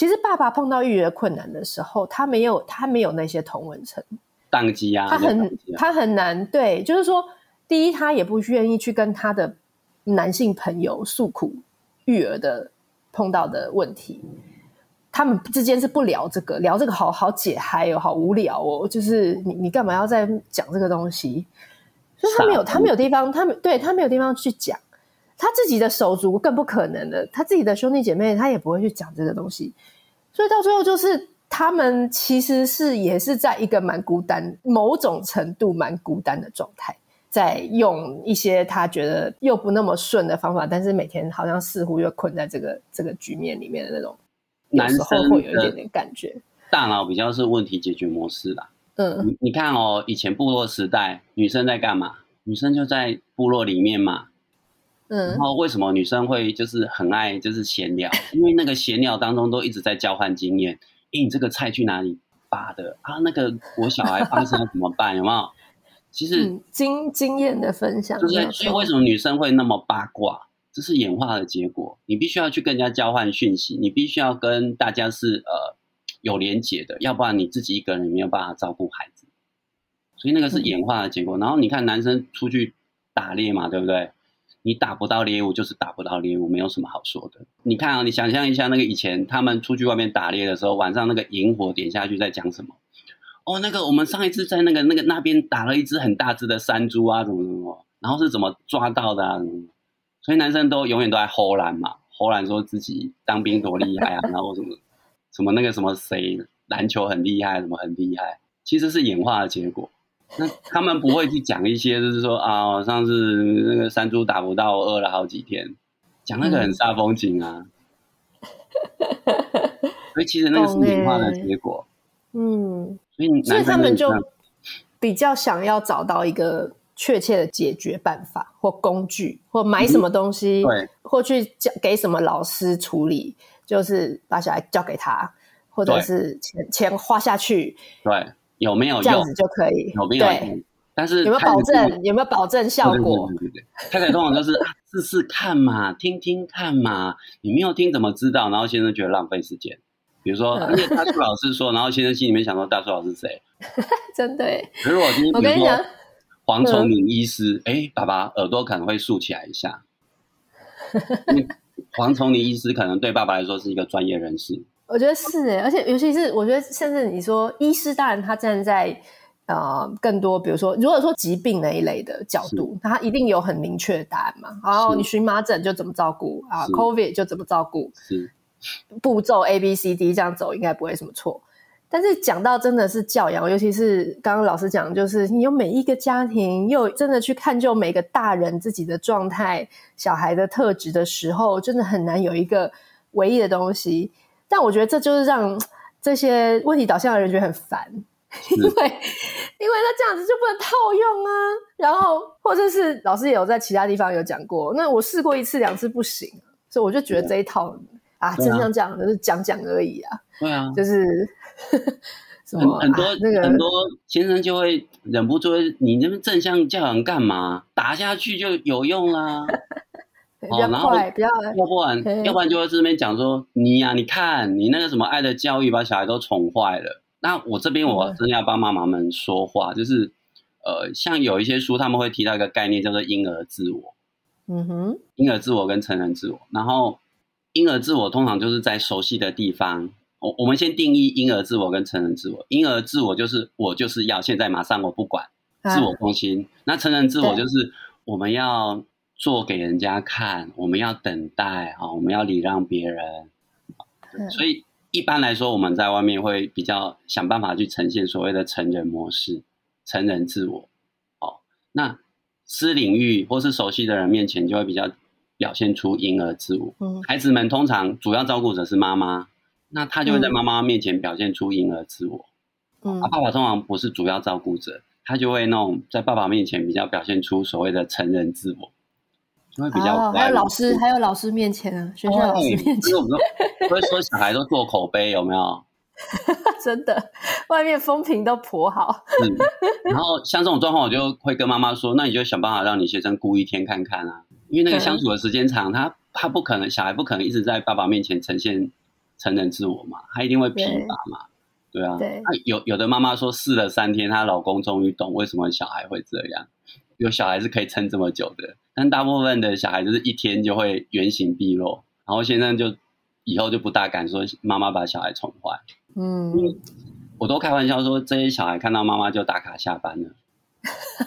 其实爸爸碰到育儿困难的时候，他没有，他没有那些同文层，当机啊，他很，啊、他很难。对，就是说，第一，他也不愿意去跟他的男性朋友诉苦育儿的碰到的问题。他们之间是不聊这个，聊这个好好解嗨哦，好无聊哦。就是你你干嘛要再讲这个东西？所以他没有，他没有地方，他们对他没有地方去讲。他自己的手足更不可能的，他自己的兄弟姐妹他也不会去讲这个东西。所以到最后就是他们其实是也是在一个蛮孤单，某种程度蛮孤单的状态，在用一些他觉得又不那么顺的方法，但是每天好像似乎又困在这个这个局面里面的那种。男生会有一点点感觉，大脑比较是问题解决模式吧。嗯，你你看哦，以前部落时代，女生在干嘛？女生就在部落里面嘛。嗯，然后为什么女生会就是很爱就是闲聊？因为那个闲聊当中都一直在交换经验。诶，你这个菜去哪里扒的啊？那个我小孩发生了怎么办？有没有？其实、嗯、经经验的分享，就是所以为什么女生会那么八卦？这是演化的结果，你必须要去跟人家交换讯息，你必须要跟大家是呃有连结的，要不然你自己一个人没有办法照顾孩子。所以那个是演化的结果。嗯、然后你看男生出去打猎嘛，对不对？你打不到猎物就是打不到猎物，没有什么好说的。你看啊，你想象一下，那个以前他们出去外面打猎的时候，晚上那个萤火点下去在讲什么？哦，那个我们上一次在那个那个那边打了一只很大只的山猪啊，怎么怎么，然后是怎么抓到的啊？怎么所以男生都永远都在唬烂嘛，唬烂说自己当兵多厉害啊，然后什么什么那个什么谁篮球很厉害，什么很厉害，其实是演化的结果。那他们不会去讲一些，就是说啊，上次那个山猪打不到，我饿了好几天，讲那个很煞风景啊。所以其实那个是演化的结果。嗯，所以所以他们就比较想要找到一个。确切的解决办法或工具，或买什么东西，嗯、或去交给什么老师处理，就是把小孩交给他，或者是钱钱花下去，对，有没有这样子就可以？有没有？对，但是有没有保证？有没有保证效果？对对对对，太太通常都是试试看嘛，听听看嘛，你没有听怎么知道？然后先生觉得浪费时间，比如说，嗯、大树老师说，然后先生心里面想说，大树老师谁？<laughs> 真的耶？可是我今天我跟你讲。黄崇明医师，哎、嗯，爸爸耳朵可能会竖起来一下。<laughs> 黄崇明医师可能对爸爸来说是一个专业人士，我觉得是哎，而且尤其是我觉得，甚至你说医师，当然他站在呃更多，比如说如果说疾病那一类的角度，他一定有很明确的答案嘛。然后你荨麻疹就怎么照顾啊，COVID 就怎么照顾，是步骤 A B C D 这样走，应该不会什么错。但是讲到真的是教养，尤其是刚刚老师讲，就是你有每一个家庭，又真的去探究每个大人自己的状态、小孩的特质的时候，真的很难有一个唯一的东西。但我觉得这就是让这些问题导向的人觉得很烦，<laughs> 因为因为那这样子就不能套用啊。然后或者是老师也有在其他地方有讲过，那我试过一次两次不行，所以我就觉得这一套啊，真像这样就是讲讲而已啊。对啊，就是。<laughs> 很很多、啊那个、很多先生就会忍不住，你那边正向教养干嘛？打下去就有用啦。哦，然后要不然要不然就会这边讲说你呀、啊，你看你那个什么爱的教育把小孩都宠坏了。那我这边我真的要帮妈妈们说话，嗯、就是呃，像有一些书他们会提到一个概念叫做婴儿自我。嗯哼，婴儿自我跟成人自我，然后婴儿自我通常就是在熟悉的地方。我我们先定义婴儿自我跟成人自我。婴儿自我就是我就是要现在马上我不管，自我中心。啊、那成人自我就是我们要做给人家看，我们要等待啊，我们要礼让别人。所以一般来说，我们在外面会比较想办法去呈现所谓的成人模式、成人自我。哦，那私领域或是熟悉的人面前，就会比较表现出婴儿自我。嗯，孩子们通常主要照顾者是妈妈。那他就会在妈妈面前表现出婴儿自我，嗯，啊，爸爸通常不是主要照顾者，他就会那种在爸爸面前比较表现出所谓的成人自我，就会比较、哦。还有老师，还有老师面前啊，学校老师面前，我们说不会说小孩都做口碑，有没有？<laughs> 真的，外面风评都颇好。嗯，然后像这种状况，我就会跟妈妈说：“那你就想办法让你学生顾一天看看啊，因为那个相处的时间长，他他不可能，小孩不可能一直在爸爸面前呈现成人自我嘛，他一定会疲乏嘛。对，啊，对。那有有的妈妈说试了三天，她老公终于懂为什么小孩会这样，有小孩是可以撑这么久的，但大部分的小孩就是一天就会原形毕露，然后先生就以后就不大敢说妈妈把小孩宠坏。”嗯，我都开玩笑说，这些小孩看到妈妈就打卡下班了。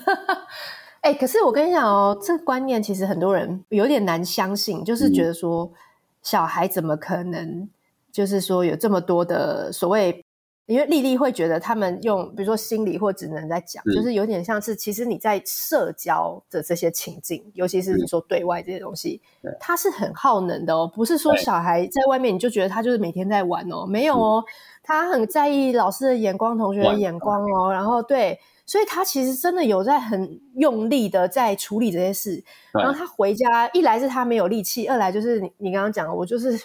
<laughs> 哎、欸，可是我跟你讲哦，这个观念其实很多人有点难相信，就是觉得说小孩怎么可能，就是说有这么多的所谓。因为丽丽会觉得他们用，比如说心理或职能在讲，嗯，就是有点像是其实你在社交的这些情境，尤其是你说对外这些东西，它是很耗能的哦。不是说小孩在外面你就觉得他就是每天在玩哦，没有哦，他很在意老师的眼光、同学的眼光哦。然后对，所以他其实真的有在很用力的在处理这些事。然后他回家，一来是他没有力气，二来就是你你刚刚讲的，我就是。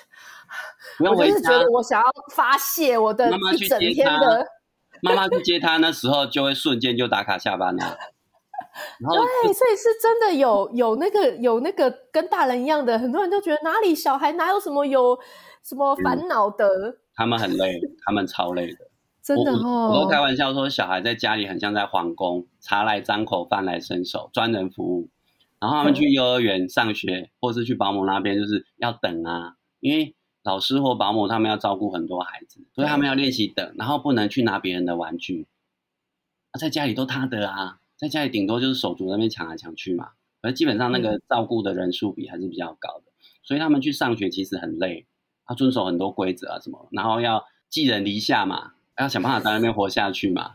我就是觉得我想要发泄我的一整天的。妈妈去接他，那时候就会瞬间就打卡下班了。<laughs> 然后对，所以是真的有有那个有那个跟大人一样的，很多人都觉得哪里小孩哪有什么有什么烦恼的。嗯，他们很累，他们超累的，<laughs> 真的哦。我都开玩笑说，小孩在家里很像在皇宫，茶来张口，饭来伸手，专人服务。然后他们去幼儿园上学，或是去保姆那边，就是要等啊，因为。老师或保姆他们要照顾很多孩子，所以他们要练习等，然后不能去拿别人的玩具。在家里都他的啊，在家里顶多就是手足那边抢来抢去嘛。而基本上那个照顾的人数比还是比较高的，所以他们去上学其实很累，要遵守很多规则啊什么，然后要寄人篱下嘛，要想办法在那边活下去嘛。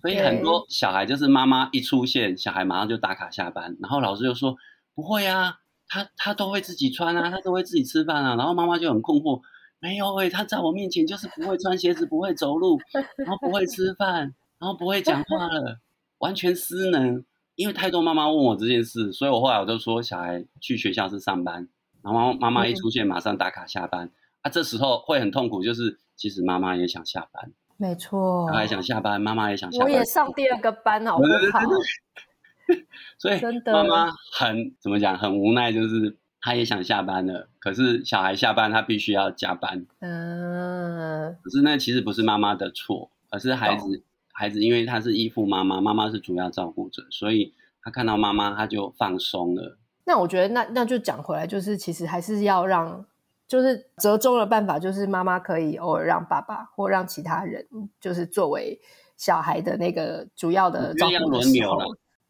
所以很多小孩就是妈妈一出现，小孩马上就打卡下班，然后老师就说不会啊。他他都会自己穿啊，他都会自己吃饭啊，然后妈妈就很困惑，没有哎、欸，他在我面前就是不会穿鞋子，不会走路，然后不会吃饭，然后不会讲话了，完全失能。因为太多妈妈问我这件事，所以我后来我就说，小孩去学校是上班，然后妈妈一出现马上打卡下班，啊，这时候会很痛苦，就是其实妈妈也想下班，没错，小孩想下班，妈妈也想下班，我也上第二个班好不好？<laughs> <laughs> 所以妈妈很怎么讲，很无奈，就是她也想下班了，可是小孩下班，她必须要加班。嗯，可是那其实不是妈妈的错，而是孩子，孩子因为他是依附妈妈，妈妈是主要照顾者，所以他看到妈妈他就放松了。那我觉得那那就讲回来，就是其实还是要让，就是折中的办法，就是妈妈可以偶尔让爸爸或让其他人，就是作为小孩的那个主要的照顾的时候。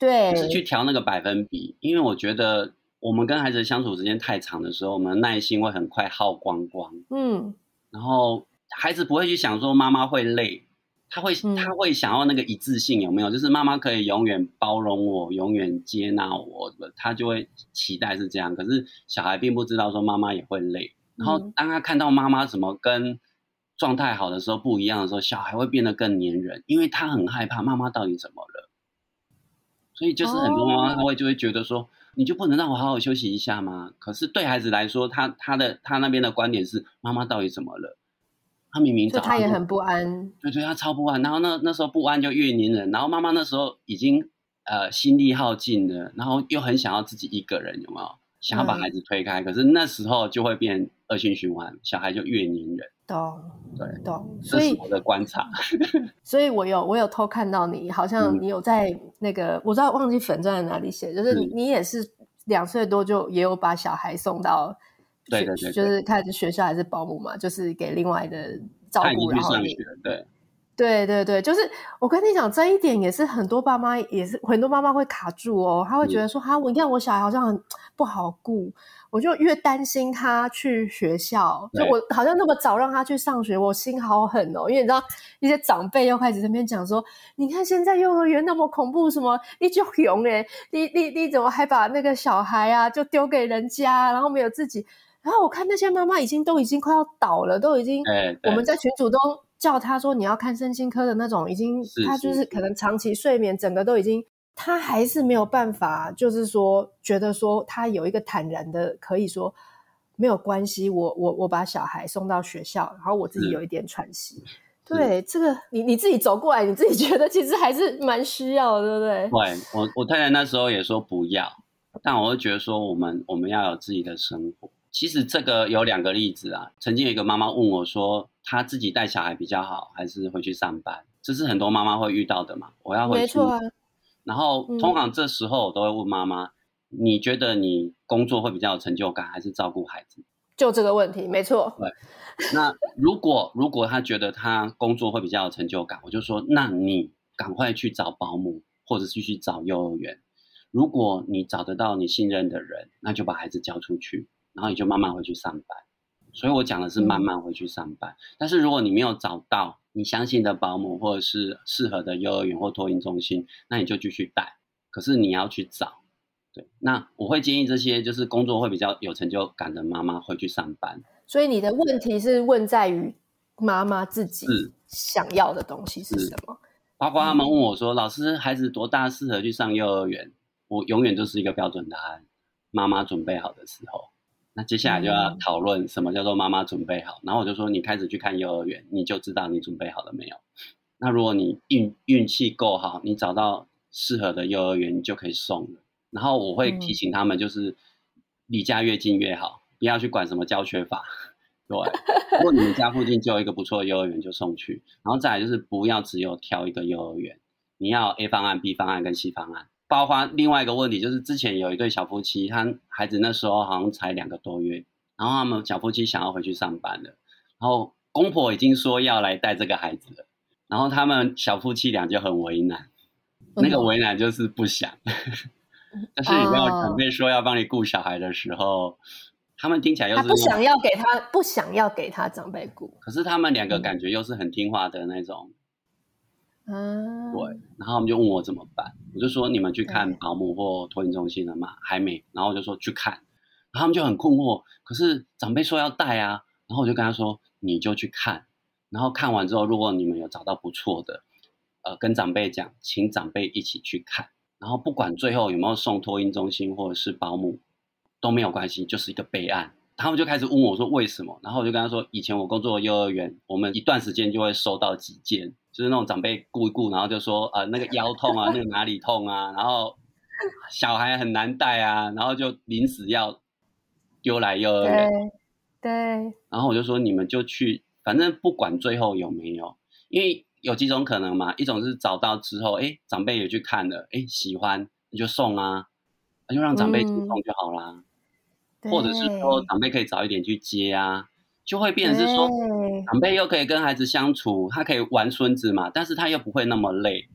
对，是去调那个百分比，因为我觉得我们跟孩子相处时间太长的时候，我们的耐心会很快耗光光。嗯，然后孩子不会去想说妈妈会累，他会、嗯、他会想要那个一致性有没有？就是妈妈可以永远包容我，永远接纳我，他就会期待是这样。可是小孩并不知道说妈妈也会累，然后当他看到妈妈怎么跟状态好的时候不一样的时候，小孩会变得更粘人，因为他很害怕妈妈到底怎么了。所以就是很多妈妈她会就会觉得说，你就不能让我好好休息一下吗？可是对孩子来说，他他的他那边的观点是，妈妈到底怎么了？他明明早上他也很不安，对对，他超不安。然后那那时候不安就越黏人，然后妈妈那时候已经呃心力耗尽了，然后又很想要自己一个人，有没有？想要把孩子推开，嗯、可是那时候就会变恶性循环，小孩就越黏人。懂，对，懂。所以我的观察，<laughs> 所以我有我有偷看到你，好像你有在那个，嗯、我知道忘记粉钻在哪里写，就是你、嗯、你也是两岁多就也有把小孩送到，对对对，就是看学校还是保姆嘛，就是给另外的照顾，然后对。对对对，就是我跟你讲，这一点也是很多爸妈，也是很多妈妈会卡住哦。他会觉得说，哈、嗯啊，我你看我小孩好像很不好顾，我就越担心他去学校，就我好像那么早让他去上学，我心好狠哦。因为你知道，一些长辈又开始在那边讲说，你看现在幼儿园那么恐怖，什么你就勇哎，你你你怎么还把那个小孩啊就丢给人家，然后没有自己？然后我看那些妈妈已经都已经快要倒了，都已经，我们在群组中。叫他说你要看身心科的那种，已经他就是可能长期睡眠，整个都已经，他还是没有办法，就是说觉得说他有一个坦然的，可以说没有关系，我我我把小孩送到学校，然后我自己有一点喘息。对，这个你你自己走过来，你自己觉得其实还是蛮需要的，对不对？对，我我太太那时候也说不要，但我会觉得说我们我们要有自己的生活。其实这个有两个例子啊。曾经有一个妈妈问我说，她自己带小孩比较好，还是回去上班？这是很多妈妈会遇到的嘛。我要回去，没错啊。然后通常这时候我都会问妈妈，嗯，你觉得你工作会比较有成就感，还是照顾孩子？就这个问题，没错。对。那如果如果他觉得他工作会比较有成就感，我就说，那你赶快去找保姆，或者是去找幼儿园。如果你找得到你信任的人，那就把孩子交出去，然后你就慢慢回去上班。所以我讲的是慢慢回去上班。但是如果你没有找到你相信的保姆，或者是适合的幼儿园或托婴中心，那你就继续带。可是你要去找。对，那我会建议这些就是工作会比较有成就感的妈妈回去上班。所以你的问题是问在于妈妈自己想要的东西是什么？包括他们问我说：“嗯、老师，孩子多大适合去上幼儿园？”我永远都是一个标准答案：妈妈准备好的时候。那接下来就要讨论什么叫做妈妈准备好。然后我就说：“你开始去看幼儿园，你就知道你准备好了没有。”那如果你运运气够好，你找到适合的幼儿园，你就可以送了。然后我会提醒他们，就是离家越近越好。不要去管什么教学法，<laughs> 对。如果你们家附近就有一个不错的幼儿园，就送去。然后再来就是不要只有挑一个幼儿园，你要 A 方案、B 方案跟 C 方案。包括另外一个问题，就是之前有一对小夫妻，他孩子那时候好像才两个多月，然后他们小夫妻想要回去上班了，然后公婆已经说要来带这个孩子了，然后他们小夫妻俩就很为难，那个为难就是不想，<laughs> 但是你没有准备说要帮你顾小孩的时候。他们听起来又是不想要给他，不想要给他长辈顾。可是他们两个感觉又是很听话的那种，嗯，对。然后他们就问我怎么办，我就说你们去看保姆或托婴中心了吗？还没。然后我就说去看，然后他们就很困惑。可是长辈说要带啊，然后我就跟他说你就去看，然后看完之后，如果你们有找到不错的，呃，跟长辈讲，请长辈一起去看。然后不管最后有没有送托婴中心或者是保姆。都没有关系，就是一个备案。他们就开始问我说为什么，然后我就跟他说，以前我工作的幼儿园，我们一段时间就会收到几件，就是那种长辈顾一顾，然后就说呃那个腰痛啊，那个哪里痛啊，然后小孩很难带啊，然后就临时要丢来幼儿园。对。对。然后我就说你们就去，反正不管最后有没有，因为有几种可能嘛，一种是找到之后，哎，长辈也去看了，哎，喜欢你就送啊，那就让长辈去送就好啦。嗯或者是说长辈可以早一点去接啊，就会变成是说长辈又可以跟孩子相处，他可以玩孙子嘛，但是他又不会那么累。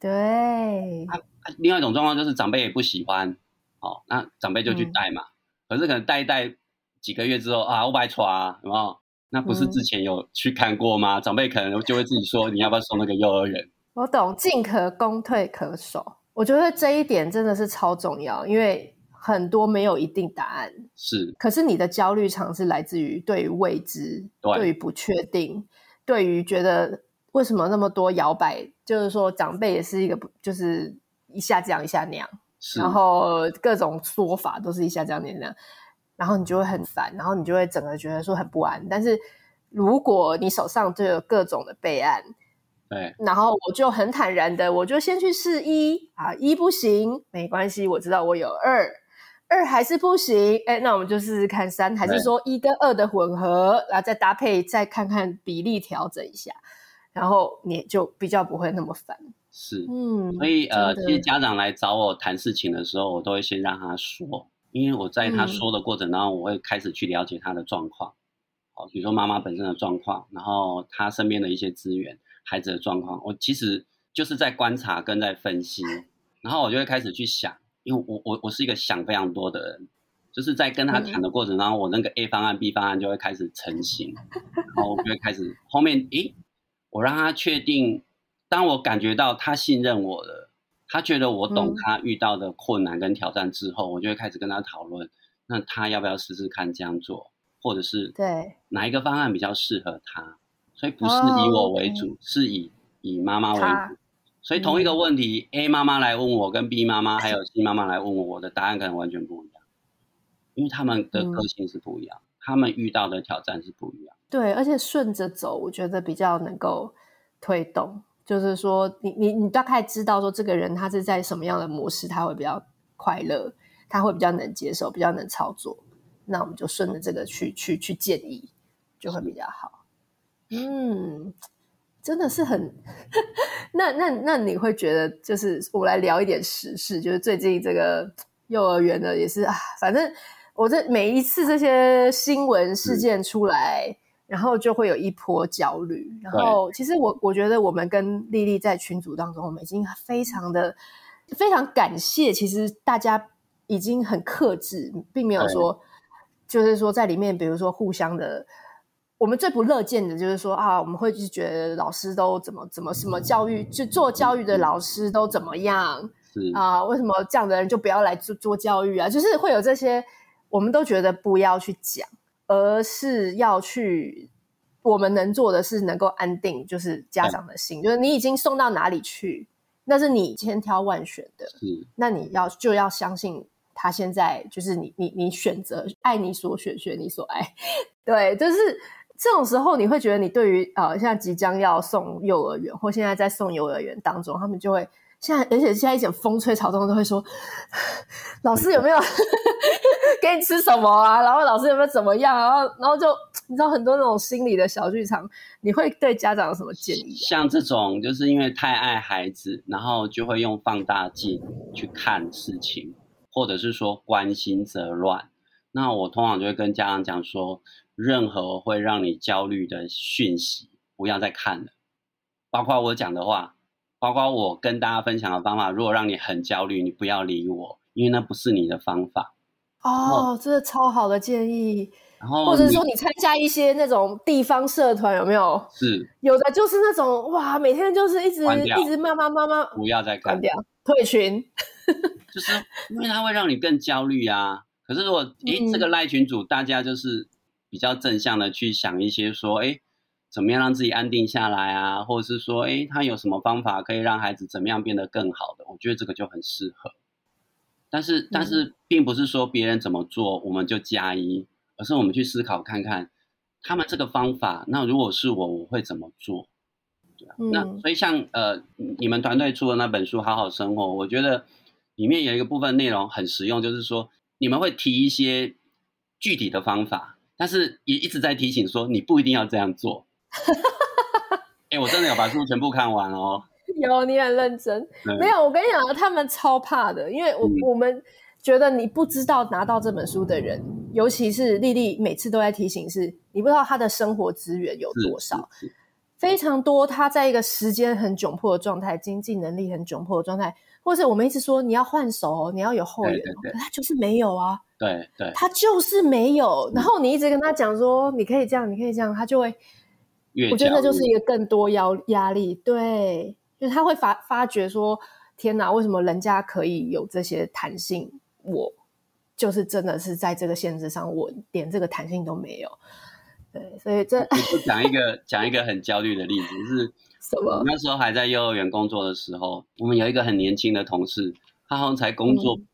对。他另外一种状况就是长辈也不喜欢，哦，那长辈就去带嘛，嗯、可是可能带一带几个月之后啊，我白传啊，有没有？那不是之前有去看过吗？嗯、长辈可能就会自己说，你要不要送那个幼儿园？我懂，进可攻，退可守。我觉得这一点真的是超重要，因为。很多没有一定答案，是。可是你的焦虑常是来自于对于未知，对，对于不确定，对于觉得为什么那么多摇摆，就是说长辈也是一个，就是一下这样一下那样，然后各种说法都是一下这样那样，然后你就会很烦，然后你就会整个觉得说很不安。但是如果你手上就有各种的备案。对，然后我就很坦然的，我就先去试一啊，一不行没关系，我知道我有二。二还是不行，哎，那我们就试试看三，还是说一跟二的混合，然后再搭配，再看看比例调整一下，然后你就比较不会那么烦。是，嗯，所以呃，其实家长来找我谈事情的时候，我都会先让他说，因为我在他说的过程当中，我会开始去了解他的状况，好，比如说妈妈本身的状况，然后他身边的一些资源，孩子的状况，我其实就是在观察跟在分析，然后我就会开始去想。因为我我我是一个想非常多的人，就是在跟他谈的过程当中，我那个 A 方案、B 方案就会开始成型，然后我就会开始后面，诶，我让他确定，当我感觉到他信任我了，他觉得我懂他遇到的困难跟挑战之后，我就会开始跟他讨论，那他要不要试试看这样做，或者是对哪一个方案比较适合他？所以不是以我为主，oh, 是以以妈妈为主。所以同一个问题、嗯、A 妈妈来问我，跟 B 妈妈还有 C 妈妈来问我，我的答案可能完全不一样，因为他们的个性是不一样，嗯、他们遇到的挑战是不一样。对，而且顺着走，我觉得比较能够推动。就是说你，你你你大概知道说这个人他是在什么样的模式，他会比较快乐，他会比较能接受，比较能操作。那我们就顺着这个去去去建议，就会比较好。嗯。真的是很，<laughs> 那那那你会觉得，就是我来聊一点时事，就是最近这个幼儿园的也是啊，反正我这每一次这些新闻事件出来，嗯、然后就会有一波焦虑。然后其实我我觉得我们跟丽丽在群组当中，我们已经非常的非常感谢，其实大家已经很克制，并没有说就是说在里面，比如说互相的。我们最不乐见的就是说啊，我们会就觉得老师都怎么怎么什么教育，就做教育的老师都怎么样是啊？为什么这样的人就不要来做做教育啊？就是会有这些，我们都觉得不要去讲，而是要去，我们能做的是能够安定，就是家长的心，就是你已经送到哪里去，那是你千挑万选的，是那你要就要相信他现在就是你你你选择爱你所选，选你所爱，<laughs> 对，就是。这种时候，你会觉得你对于呃，现在即将要送幼儿园，或现在在送幼儿园当中，他们就会现在，而且现在一点风吹草动都会说，<sighs> 老师有没有 <laughs> 给你吃什么啊？然后老师有没有怎么样？然后然后就你知道很多那种心理的小剧场，你会对家长有什么建议啊？像这种就是因为太爱孩子，然后就会用放大镜去看事情，或者是说关心则乱。那我通常就会跟家长讲说。任何会让你焦虑的讯息，不要再看了。包括我讲的话，包括我跟大家分享的方法。如果让你很焦虑，你不要理我，因为那不是你的方法。哦，这是超好的建议。然后，或者说你参加一些那种地方社团，有没有？是有的，就是那种哇，每天就是一直一直骂骂骂骂，不要再看掉，退群。就是因为它会让你更焦虑啊。可是如果 <laughs> 诶、嗯、这个赖群主大家就是。比较正向的去想一些说，哎，怎么样让自己安定下来啊？或者是说，哎，他有什么方法可以让孩子怎么样变得更好的？我觉得这个就很适合。但是，但是，并不是说别人怎么做我们就加一，而是我们去思考看看他们这个方法。那如果是我，我会怎么做？对啊，那所以像呃，你们团队出的那本书《好好生活》，我觉得里面有一个部分内容很实用，就是说你们会提一些具体的方法。但是也一直在提醒说，你不一定要这样做。<laughs> 哎、欸，我真的有把书全部看完哦。有，你很认真。嗯、没有，我跟你讲，他们超怕的，因为我、嗯、我们觉得你不知道拿到这本书的人，尤其是丽丽，每次都在提醒是，你不知道他的生活资源有多少，非常多。他在一个时间很窘迫的状态，经济能力很窘迫的状态，或者我们一直说你要换手，你要有后援，对对对，可他就是没有啊。对对，他就是没有。然后你一直跟他讲说，你可以这样，你可以这样，他就会。我觉得那就是一个更多压压力。对，就是他会发发觉说，天哪，为什么人家可以有这些弹性，我就是真的是在这个限制上，我连这个弹性都没有。对，所以这我讲一个讲一个很焦虑的例子，是 <laughs> 什么？那时候还在幼儿园工作的时候，我们有一个很年轻的同事，她好像才工作。嗯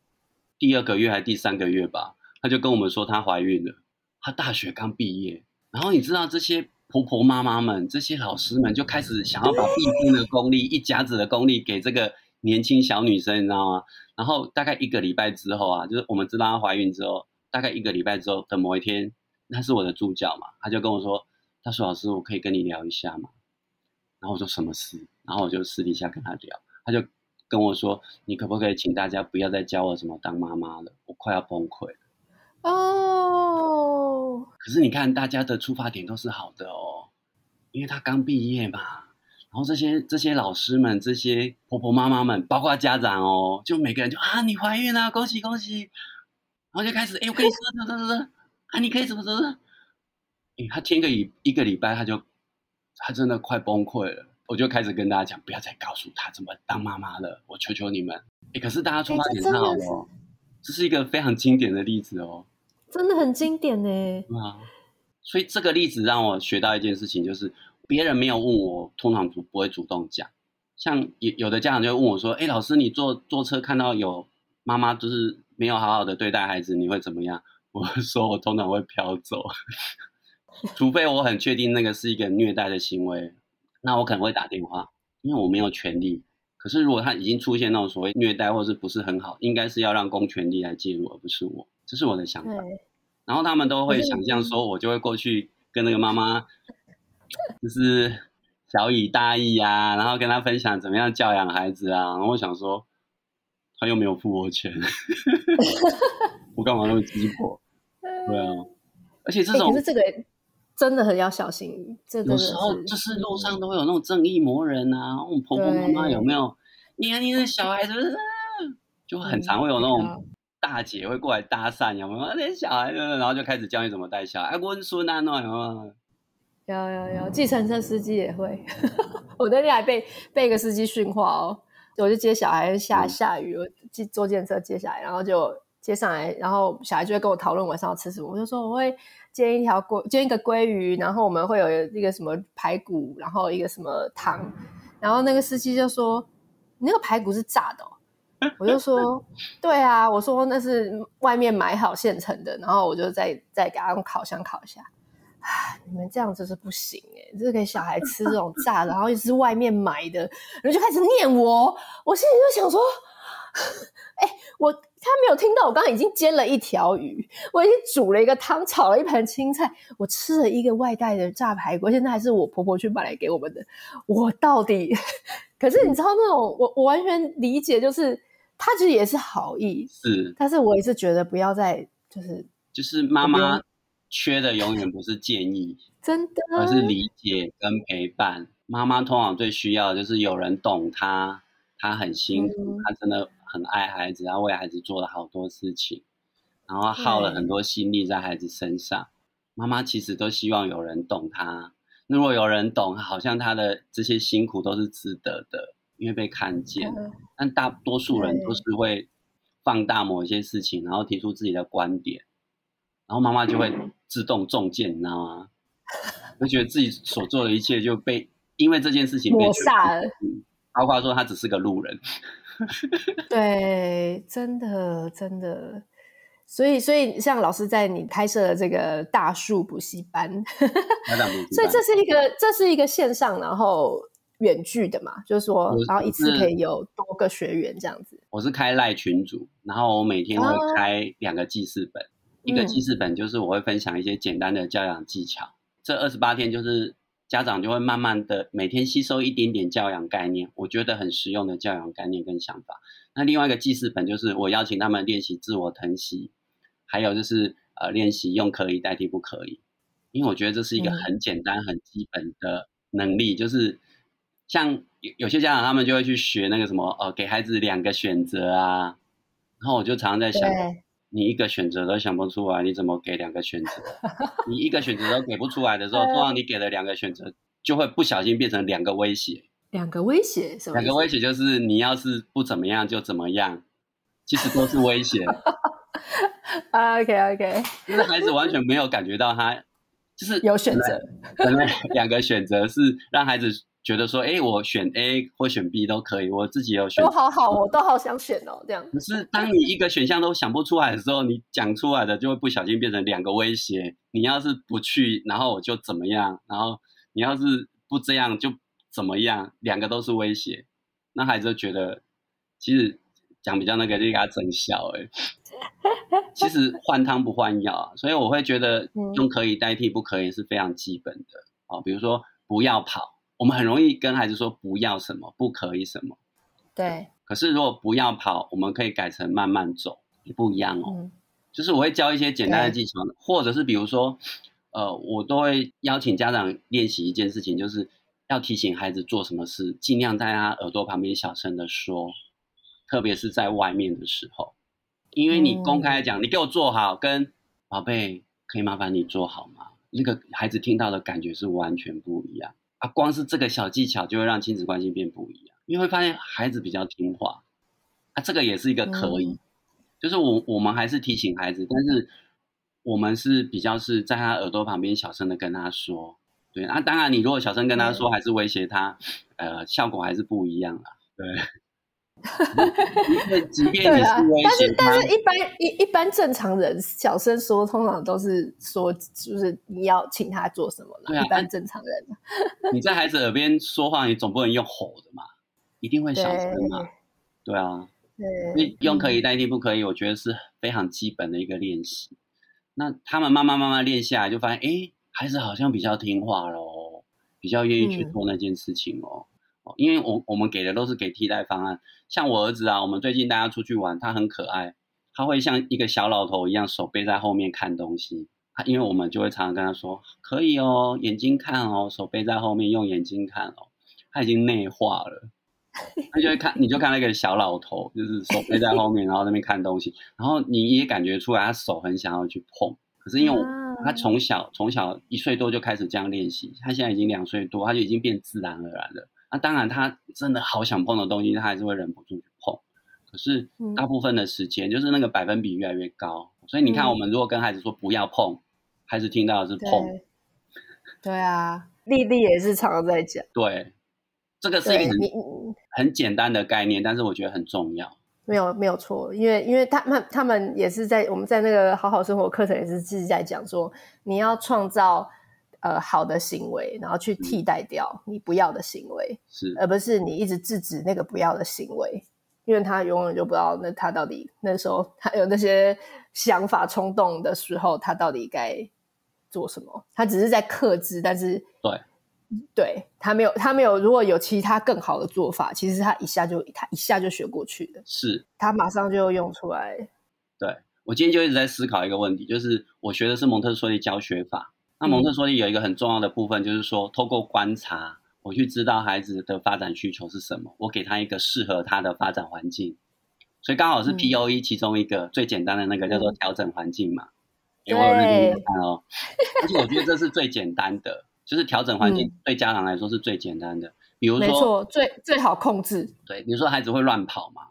第二个月还是第三个月吧，她就跟我们说她怀孕了，她大学刚毕业。然后你知道这些婆婆妈妈们、这些老师们就开始想要把毕生的功力、一甲子的功力给这个年轻小女生，你知道吗？然后大概一个礼拜之后啊，就是我们知道她怀孕之后，大概一个礼拜之后的某一天，那是我的助教嘛，他就跟我说：“他说老师，我可以跟你聊一下吗？”然后我说：“什么事？”然后我就私底下跟他聊，他就。跟我说，你可不可以请大家不要再教我怎么当妈妈了？我快要崩溃了。哦。可是你看，大家的出发点都是好的哦，因为他刚毕业嘛。然后这些这些老师们、这些婆婆妈妈们，包括家长哦，就每个人就啊，你怀孕了，恭喜恭喜。然后就开始，哎，我跟你说，说说说，啊，你可以怎么怎么。哎，他听个一一个礼拜，他就他真的快崩溃了。我就开始跟大家讲，不要再告诉他怎么当妈妈了，我求求你们。哎，可是大家出发点是好的哦，这是一个非常经典的例子哦，真的很经典呢。啊，所以这个例子让我学到一件事情，就是别人没有问我，通常不不会主动讲。像有有的家长就会问我说：“哎，老师，你坐坐车看到有妈妈就是没有好好的对待孩子，你会怎么样？”我说：“我通常会飘走，<laughs> 除非我很确定那个是一个虐待的行为，那我可能会打电话，因为我没有权利。可是如果他已经出现那种所谓虐待或是不是很好，应该是要让公权力来介入，而不是我。这是我的想法。然后他们都会想象说，我就会过去跟那个妈妈，就是。”小以大义啊，然后跟他分享怎么样教养孩子啊。然后我想说，他又没有付我钱，<laughs> 我干嘛那么鸡婆？对啊，而且这种，欸、可是这个真的很要小心。这个有时候就是路上都会有那种正义魔人啊，我们婆婆妈妈有没有？你看你的小孩子，就很常会有那种大姐会过来搭讪，有没有？那小孩子，然后就开始教你怎么带小孩，温顺啊，那有没有？有有有，计程车司机也会。<laughs> 我那天还被被一个司机训话哦，我就接小孩下下雨，我坐计程车接下来，然后就接上来，然后小孩就会跟我讨论晚上要吃什么。我就说我会煎一条鲑，煎一个鲑鱼，然后我们会有一个什么排骨，然后一个什么汤。然后那个司机就说：“你那个排骨是炸的哦？<laughs> ”我就说：“对啊，我说那是外面买好现成的。”然后我就再再给他用烤箱烤一下。唉，你们这样子是不行哎、欸，就是给小孩吃这种炸的，然后又是外面买的，然后就开始念我，我心里就想说，哎、欸，我他没有听到，我刚刚已经煎了一条鱼，我已经煮了一个汤，炒了一盘青菜，我吃了一个外带的炸排骨，现在还是我婆婆去买来给我们的，我到底？可是你知道那种，我我完全理解，就是他其实也是好意，是，但是我也是觉得不要再就是就是妈妈。缺的永远不是建议，<laughs> 真的，而是理解跟陪伴。妈妈通常最需要的就是有人懂她，她很辛苦，她、嗯、真的很爱孩子，她为孩子做了好多事情，然后耗了很多心力在孩子身上。妈妈其实都希望有人懂她，如果有人懂，好像她的这些辛苦都是值得的，因为被看见。嗯、但大多数人都是会放大某一些事情，然后提出自己的观点。然后妈妈就会自动中箭，你知道吗？就觉得自己所做的一切就被因为这件事情被抹杀了。包括说他只是个路人。<laughs> 对，真的真的。所以所以像老师在你开设的这个大树补习班，所以这是一个这是一个线上然后远距的嘛，就是说然后一次可以有多个学员这样子。我是开赖群组，然后我每天会开两个记事本。啊一个记事本就是我会分享一些简单的教养技巧，嗯、这二十八天就是家长就会慢慢的每天吸收一点点教养概念，我觉得很实用的教养概念跟想法。那另外一个记事本就是我邀请他们练习自我疼惜，还有就是呃练习用可以代替不可以，因为我觉得这是一个很简单很基本的能力，嗯、就是像有有些家长他们就会去学那个什么呃给孩子两个选择啊，然后我就常常在想。你一个选择都想不出来，你怎么给两个选择？<laughs> 你一个选择都给不出来的时候，通常你给了两个选择，就会不小心变成两个威胁。两个威胁什么？两个威胁就是你要是不怎么样就怎么样，其实都是威胁。<laughs> OK OK，就是孩子完全没有感觉到他就是有选择，可能两个选择是让孩子。觉得说，哎，我选 A 或选 B 都可以，我自己有选。都好好，我都好想选哦，这样。可是当你一个选项都想不出来的时候，你讲出来的就会不小心变成两个威胁。你要是不去，然后我就怎么样？然后你要是不这样就怎么样？两个都是威胁，那孩子就觉得，其实讲比较那个就给他整笑哎。其实换汤不换药啊，所以我会觉得用可以代替不可以是非常基本的啊，比如说不要跑。我们很容易跟孩子说不要什么，不可以什么。对。可是如果不要跑，我们可以改成慢慢走，也不一样哦。嗯、就是我会教一些简单的技巧，或者是比如说，呃，我都会邀请家长练习一件事情，就是要提醒孩子做什么事，尽量在他耳朵旁边小声的说，特别是在外面的时候，因为你公开讲，嗯、你给我做好，跟宝贝，可以麻烦你做好吗？那个孩子听到的感觉是完全不一样。啊，光是这个小技巧就会让亲子关系变不一样，因为会发现孩子比较听话，啊，这个也是一个可以，嗯、就是我我们还是提醒孩子，但是我们是比较是在他耳朵旁边小声的跟他说，对，那、啊、当然，你如果小声跟他说，还是威胁他，呃，效果还是不一样啦。对。<laughs> 即便你是但是但是一般一一般正常人小声说，通常都是说，就是你要请他做什么了。对啊，一般正常人，<laughs> 你在孩子耳边说话，你总不能用吼的嘛，一定会小声嘛。对，对啊，对，用可以代替不可以，我觉得是非常基本的一个练习。那他们慢慢慢慢练下来，就发现，哎，孩子好像比较听话喽，比较愿意去做那件事情哦。嗯因为我我们给的都是给替代方案，像我儿子啊，我们最近大家出去玩，他很可爱，他会像一个小老头一样，手背在后面看东西。他因为我们就会常常跟他说，可以哦，眼睛看哦，手背在后面用眼睛看哦。他已经内化了，他就会看，你就看那个小老头，就是手背在后面，然后在那边看东西，然后你也感觉出来他手很想要去碰，可是因为他从小从小一岁多就开始这样练习，他现在已经两岁多，他就已经变自然而然了。那、啊、当然，他真的好想碰的东西，他还是会忍不住去碰。可是大部分的时间，就是那个百分比越来越高。嗯、所以你看，我们如果跟孩子说不要碰，嗯、孩子听到的是碰。对，对啊，丽丽也是常常在讲。对，这个是一个很很简单的概念，但是我觉得很重要。没有没有错，因为因为他们他们也是在我们在那个好好生活课程也是自己在讲说，你要创造。呃，好的行为，然后去替代掉你不要的行为，是，而不是你一直制止那个不要的行为，因为他永远就不知道那他到底那时候他有那些想法冲动的时候，他到底该做什么？他只是在克制，但是对，对他没有他没有，如果有其他更好的做法，其实他一下就他一下就学过去的，是他马上就用出来。对，我今天就一直在思考一个问题，就是我学的是蒙特梭利教学法。那蒙特梭利有一个很重要的部分，就是说，透过观察，我去知道孩子的发展需求是什么，我给他一个适合他的发展环境。所以刚好是 POE 其中一个最简单的那个叫做调整环境嘛。给我有认真看哦。而且我觉得这是最简单的，就是调整环境对家长来说是最简单的。比如说，没错，最最好控制。对，比如说孩子会乱跑嘛，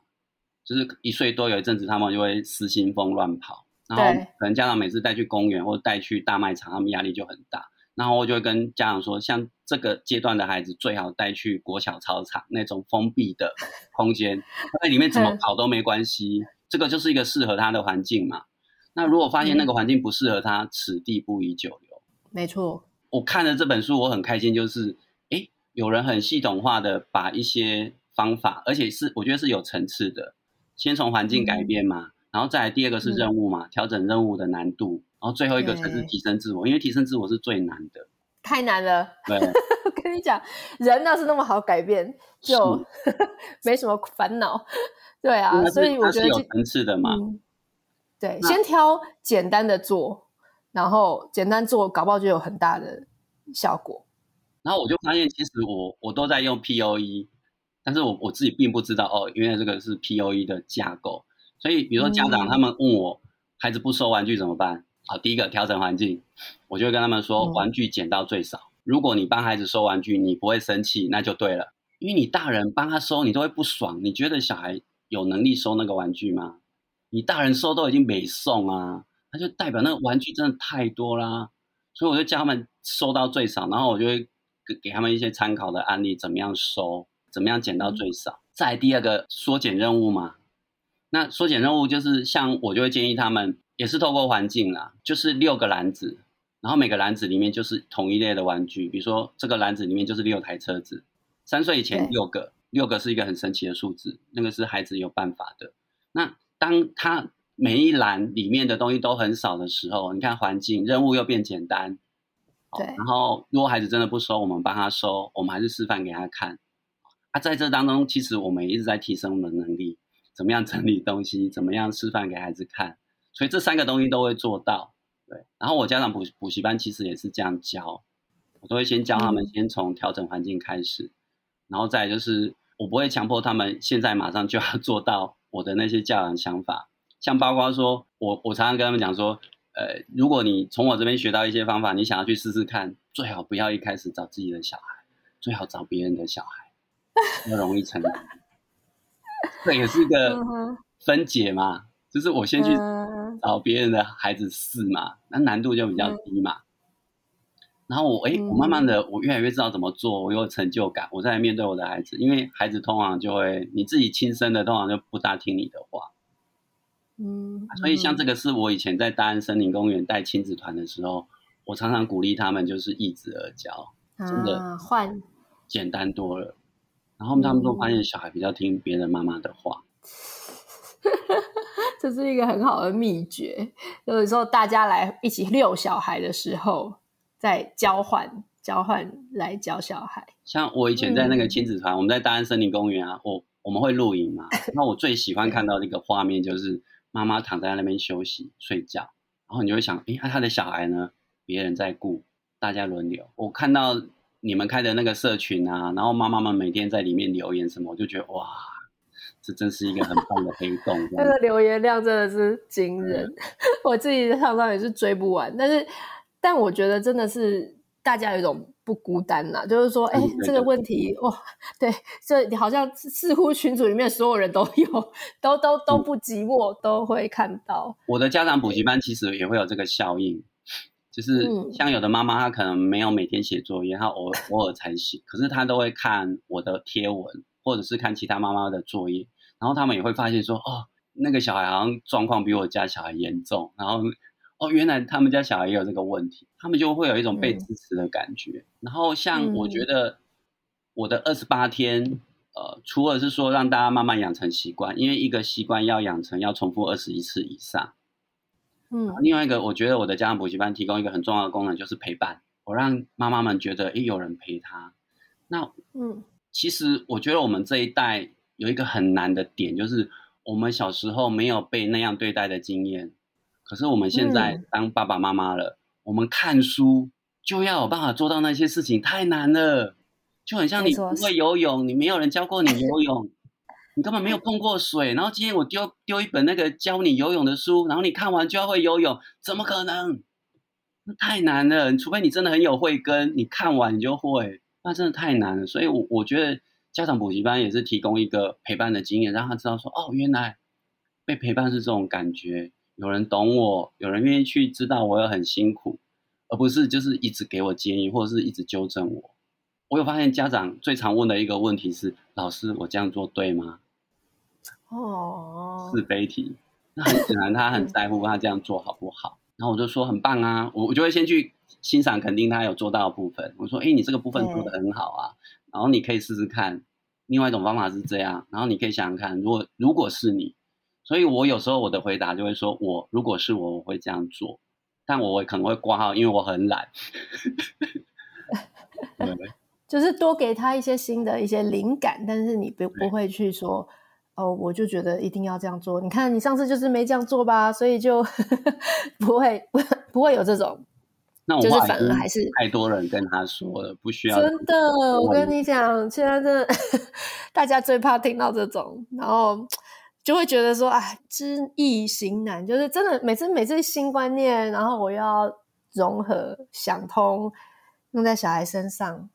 就是一岁多有一阵子他们就会失心疯乱跑。然后可能家长每次带去公园或带去大卖场，他们压力就很大。然后我就会跟家长说，像这个阶段的孩子，最好带去国小操场那种封闭的空间，他在里面怎么 <laughs> 跑都没关系。这个就是一个适合他的环境嘛。那如果发现那个环境不适合他，此地不宜久留。没错。我看了这本书，我很开心，就是诶，有人很系统化的把一些方法，而且是我觉得是有层次的，先从环境改变嘛。嗯然后再来第二个是任务嘛，嗯、调整任务的难度，然后最后一个才是提升自我，因为提升自我是最难的，太难了。对，我 <laughs> 跟你讲，人要是那么好改变，就 <laughs> 没什么烦恼。对啊，所以我觉得有层次的嘛。嗯、对，先挑简单的做，然后简单做，搞不好就有很大的效果。然后我就发现，其实我我都在用 POE，但是我我自己并不知道哦，原来这个是 POE 的架构。所以，比如说家长他们问我，孩子不收玩具怎么办？好，第一个调整环境，我就会跟他们说，玩具减到最少。如果你帮孩子收玩具，你不会生气，那就对了。因为你大人帮他收，你都会不爽。你觉得小孩有能力收那个玩具吗？你大人收都已经没送啊，那就代表那个玩具真的太多啦。所以我就叫他们收到最少，然后我就会给给他们一些参考的案例，怎么样收，怎么样减到最少。再第二个缩减任务嘛。那缩减任务就是像我就会建议他们，也是透过环境啦，就是六个篮子，然后每个篮子里面就是同一类的玩具，比如说这个篮子里面就是六台车子，三岁以前六个，六个是一个很神奇的数字，那个是孩子有办法的。那当他每一栏里面的东西都很少的时候，你看环境任务又变简单，对。然后如果孩子真的不收，我们帮他收，我们还是示范给他看。啊，在这当中，其实我们一直在提升我们的能力。怎么样整理东西？<laughs> 怎么样示范给孩子看？所以这三个东西都会做到。对，然后我家长补补习班其实也是这样教，我都会先教他们，先从调整环境开始，然后再就是我不会强迫他们现在马上就要做到我的那些教养想法。像包括说，我我常常跟他们讲说，呃，如果你从我这边学到一些方法，你想要去试试看，最好不要一开始找自己的小孩，最好找别人的小孩，那容易成功。这也是一个分解嘛，就是我先去找别人的孩子试嘛，那难度就比较低嘛。然后我哎，我慢慢的我越来越知道怎么做，我有成就感，我在面对我的孩子，因为孩子通常就会你自己亲生的，通常就不大听你的话。嗯，所以像这个是我以前在大安森林公园带亲子团的时候，我常常鼓励他们就是一子而教，真的换简单多了。然后他们都发现小孩比较听别人妈妈的话，<laughs> 这是一个很好的秘诀。有时候大家来一起遛小孩的时候，再交换交换来教小孩。像我以前在那个亲子团，我们在大安森林公园啊，我我们会露营嘛，<laughs> 那我最喜欢看到的一个画面就是。妈妈躺在那边休息睡觉，然后你就会想，哎，那他的小孩呢？别人在顾，大家轮流。我看到你们开的那个社群啊，然后妈妈们每天在里面留言什么，我就觉得哇，这真是一个很棒的黑洞。<laughs> 那个留言量真的是惊人，嗯、<laughs> 我自己常常也是追不完。但是，但我觉得真的是大家有一种。不孤单呐，就是说，哎、欸，这个问题，哇，对，这好像似乎群组里面所有人都有，都都都不寂寞，嗯，都会看到。我的家长补习班其实也会有这个效应，就是像有的妈妈她可能没有每天写作业，她偶偶尔才写，可是她都会看我的贴文，或者是看其他妈妈的作业，然后他们也会发现说，哦，那个小孩好像状况比我家小孩严重，然后。哦，原来他们家小孩也有这个问题，他们就会有一种被支持的感觉。嗯、然后像我觉得我的二十八天、嗯，呃，除了是说让大家慢慢养成习惯，因为一个习惯要养成要重复二十一次以上。嗯，另外一个我觉得我的家长补习班提供一个很重要的功能就是陪伴，我让妈妈们觉得诶有人陪她。那嗯，其实我觉得我们这一代有一个很难的点，就是我们小时候没有被那样对待的经验。可是我们现在当爸爸妈妈了，嗯，我们看书就要有办法做到那些事情，太难了。就很像你不会游泳，你没有人教过你游泳，你根本没有碰过水。然后今天我丢丢一本那个教你游泳的书，然后你看完就要会游泳，怎么可能？那太难了。除非你真的很有慧根，你看完你就会，那真的太难了。所以我，我我觉得家长补习班也是提供一个陪伴的经验，让他知道说，哦，原来被陪伴是这种感觉。有人懂我，有人愿意去知道我有很辛苦，而不是就是一直给我建议或者是一直纠正我。我有发现家长最常问的一个问题是：老师，我这样做对吗？哦，是非题。那很显然他很在乎他这样做好不好。然后我就说很棒啊，我我就会先去欣赏肯定他有做到的部分。我说，哎，你这个部分做的很好啊，然后你可以试试看。另外一种方法是这样，然后你可以想想看，如果如果是你。所以我有时候我的回答就会说，我如果是我，我会这样做，但我可能会挂号，因为我很懒。<laughs> <laughs> 就是多给他一些新的一些灵感，但是你不不会去说，哦，我就觉得一定要这样做。你看你上次就是没这样做吧，所以就 <laughs> 不会不不会有这种。<laughs> 那我就是反而还是太多人跟他说了，不需要。真的，我跟你讲，现在真的 <laughs> 大家最怕听到这种，然后。就会觉得说，哎，知易行难，就是真的每次每次新观念，然后我要融合想通，用在小孩身上，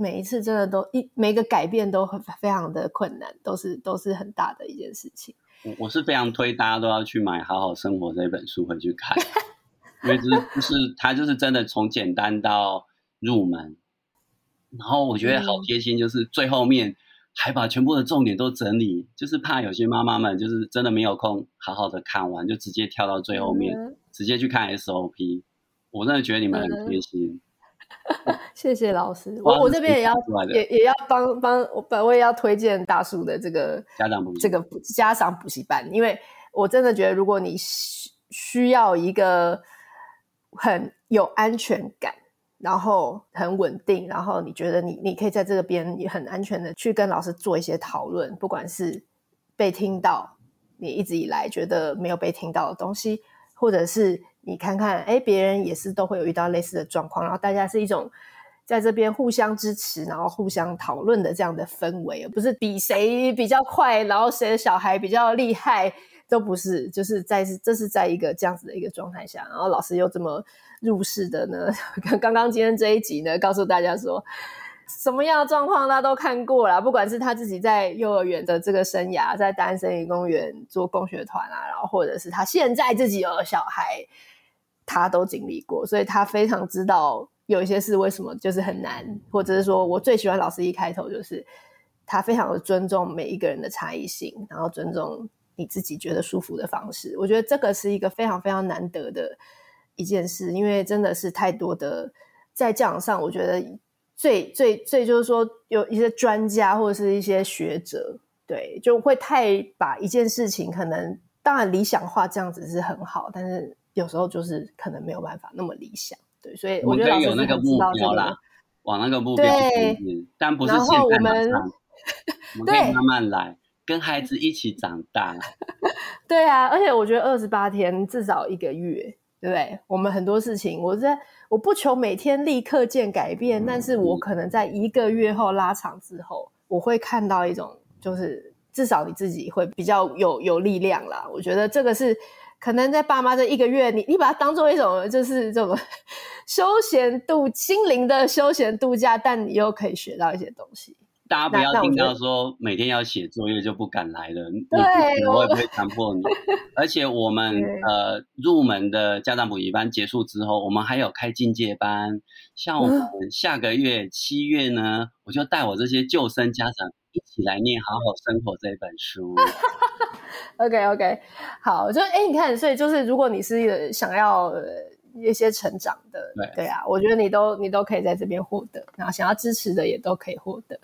每一次真的都一每一个改变都很非常的困难，都是都是很大的一件事情。我我是非常推大家都要去买《好好生活》这本书回去看，因为就是就是它就是真的从简单到入门，然后我觉得好贴心，就是最后面。还把全部的重点都整理，就是怕有些妈妈们就是真的没有空好好的看完，就直接跳到最后面，嗯、直接去看 SOP。我真的觉得你们很贴心，嗯、<laughs> 谢谢老师。我我这边也要也也要帮帮我，我也要推荐大叔的这个家长补这个家长补习班，因为我真的觉得，如果你需需要一个很有安全感。然后很稳定，然后你觉得你你可以在这边也很安全的去跟老师做一些讨论，不管是被听到你一直以来觉得没有被听到的东西，或者是你看看，哎，别人也是都会有遇到类似的状况，然后大家是一种在这边互相支持，然后互相讨论的这样的氛围，而不是比谁比较快，然后谁的小孩比较厉害。都不是，就是在这是在一个这样子的一个状态下，然后老师又这么入世的呢。刚刚今天这一集呢，告诉大家说，什么样的状况他都看过了，不管是他自己在幼儿园的这个生涯，在大安森林公园做共学团啊，然后或者是他现在自己有了小孩，他都经历过，所以他非常知道有一些事为什么就是很难，或者是说我最喜欢老师一开头就是他非常的尊重每一个人的差异性，然后尊重你自己觉得舒服的方式。我觉得这个是一个非常非常难得的一件事，因为真的是太多的在教养上，我觉得最最最就是说有一些专家或者是一些学者，对，就会太把一件事情可能当然理想化这样子是很好，但是有时候就是可能没有办法那么理想。对，所以我觉得有那个目标啦，往那个目标前进，但不是现在我们，<laughs> 我们可以慢慢来，跟孩子一起长大。<laughs> 对啊，而且我觉得二十八天至少一个月，对不对？我们很多事情，我在我不求每天立刻见改变，嗯，但是我可能在一个月后拉长之后，我会看到一种，就是至少你自己会比较有有力量啦。我觉得这个是。可能在爸妈这一个月，你你把它当做一种就是这种 <laughs> 休闲度心灵的休闲度假，但你又可以学到一些东西。大家不要听到说每天要写作业就不敢来了，<laughs> 对，我也不会强迫你。<laughs> 而且我们呃入门的家长补习班结束之后，我们还有开进阶班。像我们下个月七月呢，我就带我这些旧生家长一起来念《好好生活》这本书。<laughs> OK OK，好，就哎，你看，所以就是，如果你是想要一些成长的，对对啊，我觉得你都你都可以在这边获得，然后想要支持的也都可以获得，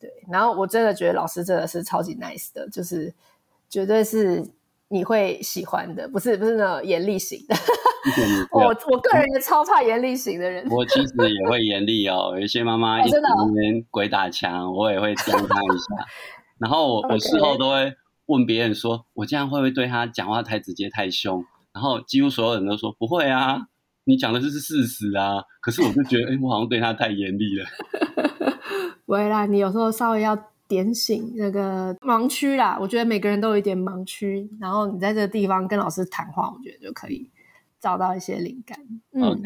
对。然后我真的觉得老师真的是超级 nice 的，就是绝对是你会喜欢的，不是不是那种严厉型的。<laughs> 我我个人也超怕严厉型的人。我其实也会严厉哦，有一些妈妈一边鬼打墙，我也会教他一下。然后我我事后都会。问别人说：“我这样会不会对他讲话太直接、太凶？”然后几乎所有人都说：“不会啊，你讲的就是事实啊。”可是我就觉得，哎，我好像对他太严厉了。<laughs> 不会啦，你有时候稍微要点醒那个盲区啦。我觉得每个人都有一点盲区，然后你在这个地方跟老师谈话，我觉得就可以找到一些灵感。嗯。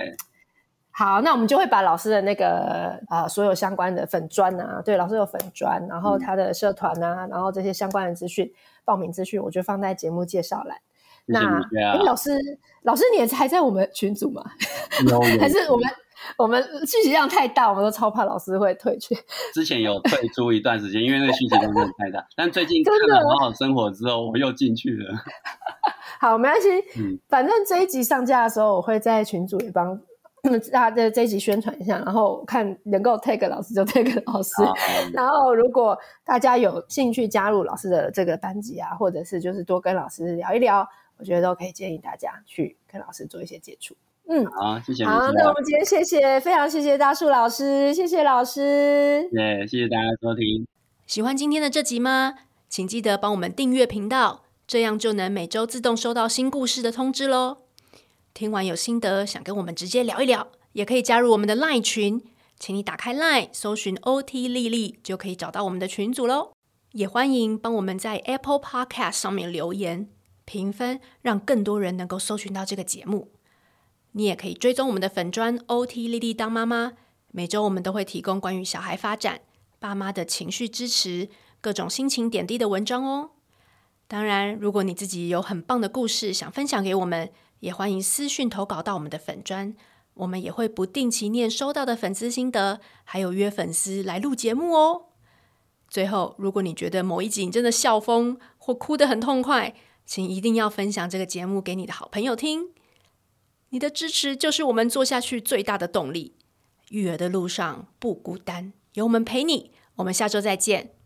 好，那我们就会把老师的那个啊、呃，所有相关的粉砖啊，对，老师有粉砖，然后他的社团啊，然后这些相关的资讯、报名资讯，我就放在节目介绍栏。那哎，老师，老师你也还在我们群组吗？<laughs> 还是我们我们讯息量太大，我们都超怕老师会退群。<laughs> 之前有退出一段时间，因为那个讯息量真的太大。但最近看了好好生活之后，我又进去了。<laughs> 好，没关系，嗯，反正这一集上架的时候，我会在群组也帮。<clears throat> 大家在这一集宣传一下，然后看能够 take 老师就 take 老师。Oh. <laughs> 然后如果大家有兴趣加入老师的这个班级啊，或者是就是多跟老师聊一聊，我觉得都可以建议大家去跟老师做一些接触。嗯，好，谢谢。好，那我们今天谢谢，非常谢谢大树老师，谢谢老师。对，谢谢大家收听。喜欢今天的这集吗？请记得帮我们订阅频道，这样就能每周自动收到新故事的通知喽。听完有心得，想跟我们直接聊一聊，也可以加入我们的 LINE 群，请你打开 LINE，搜寻 OT 丽丽，就可以找到我们的群组喽。也欢迎帮我们在 Apple Podcast 上面留言评分，让更多人能够搜寻到这个节目。你也可以追踪我们的粉专 OT 丽丽当妈妈，每周我们都会提供关于小孩发展、爸妈的情绪支持、各种心情点滴的文章哦。当然，如果你自己有很棒的故事想分享给我们，也欢迎私讯投稿到我们的粉专，我们也会不定期念收到的粉丝心得，还有约粉丝来录节目哦。最后，如果你觉得某一集你真的笑疯或哭得很痛快，请一定要分享这个节目给你的好朋友听。你的支持就是我们做下去最大的动力。育儿的路上不孤单，有我们陪你。我们下周再见。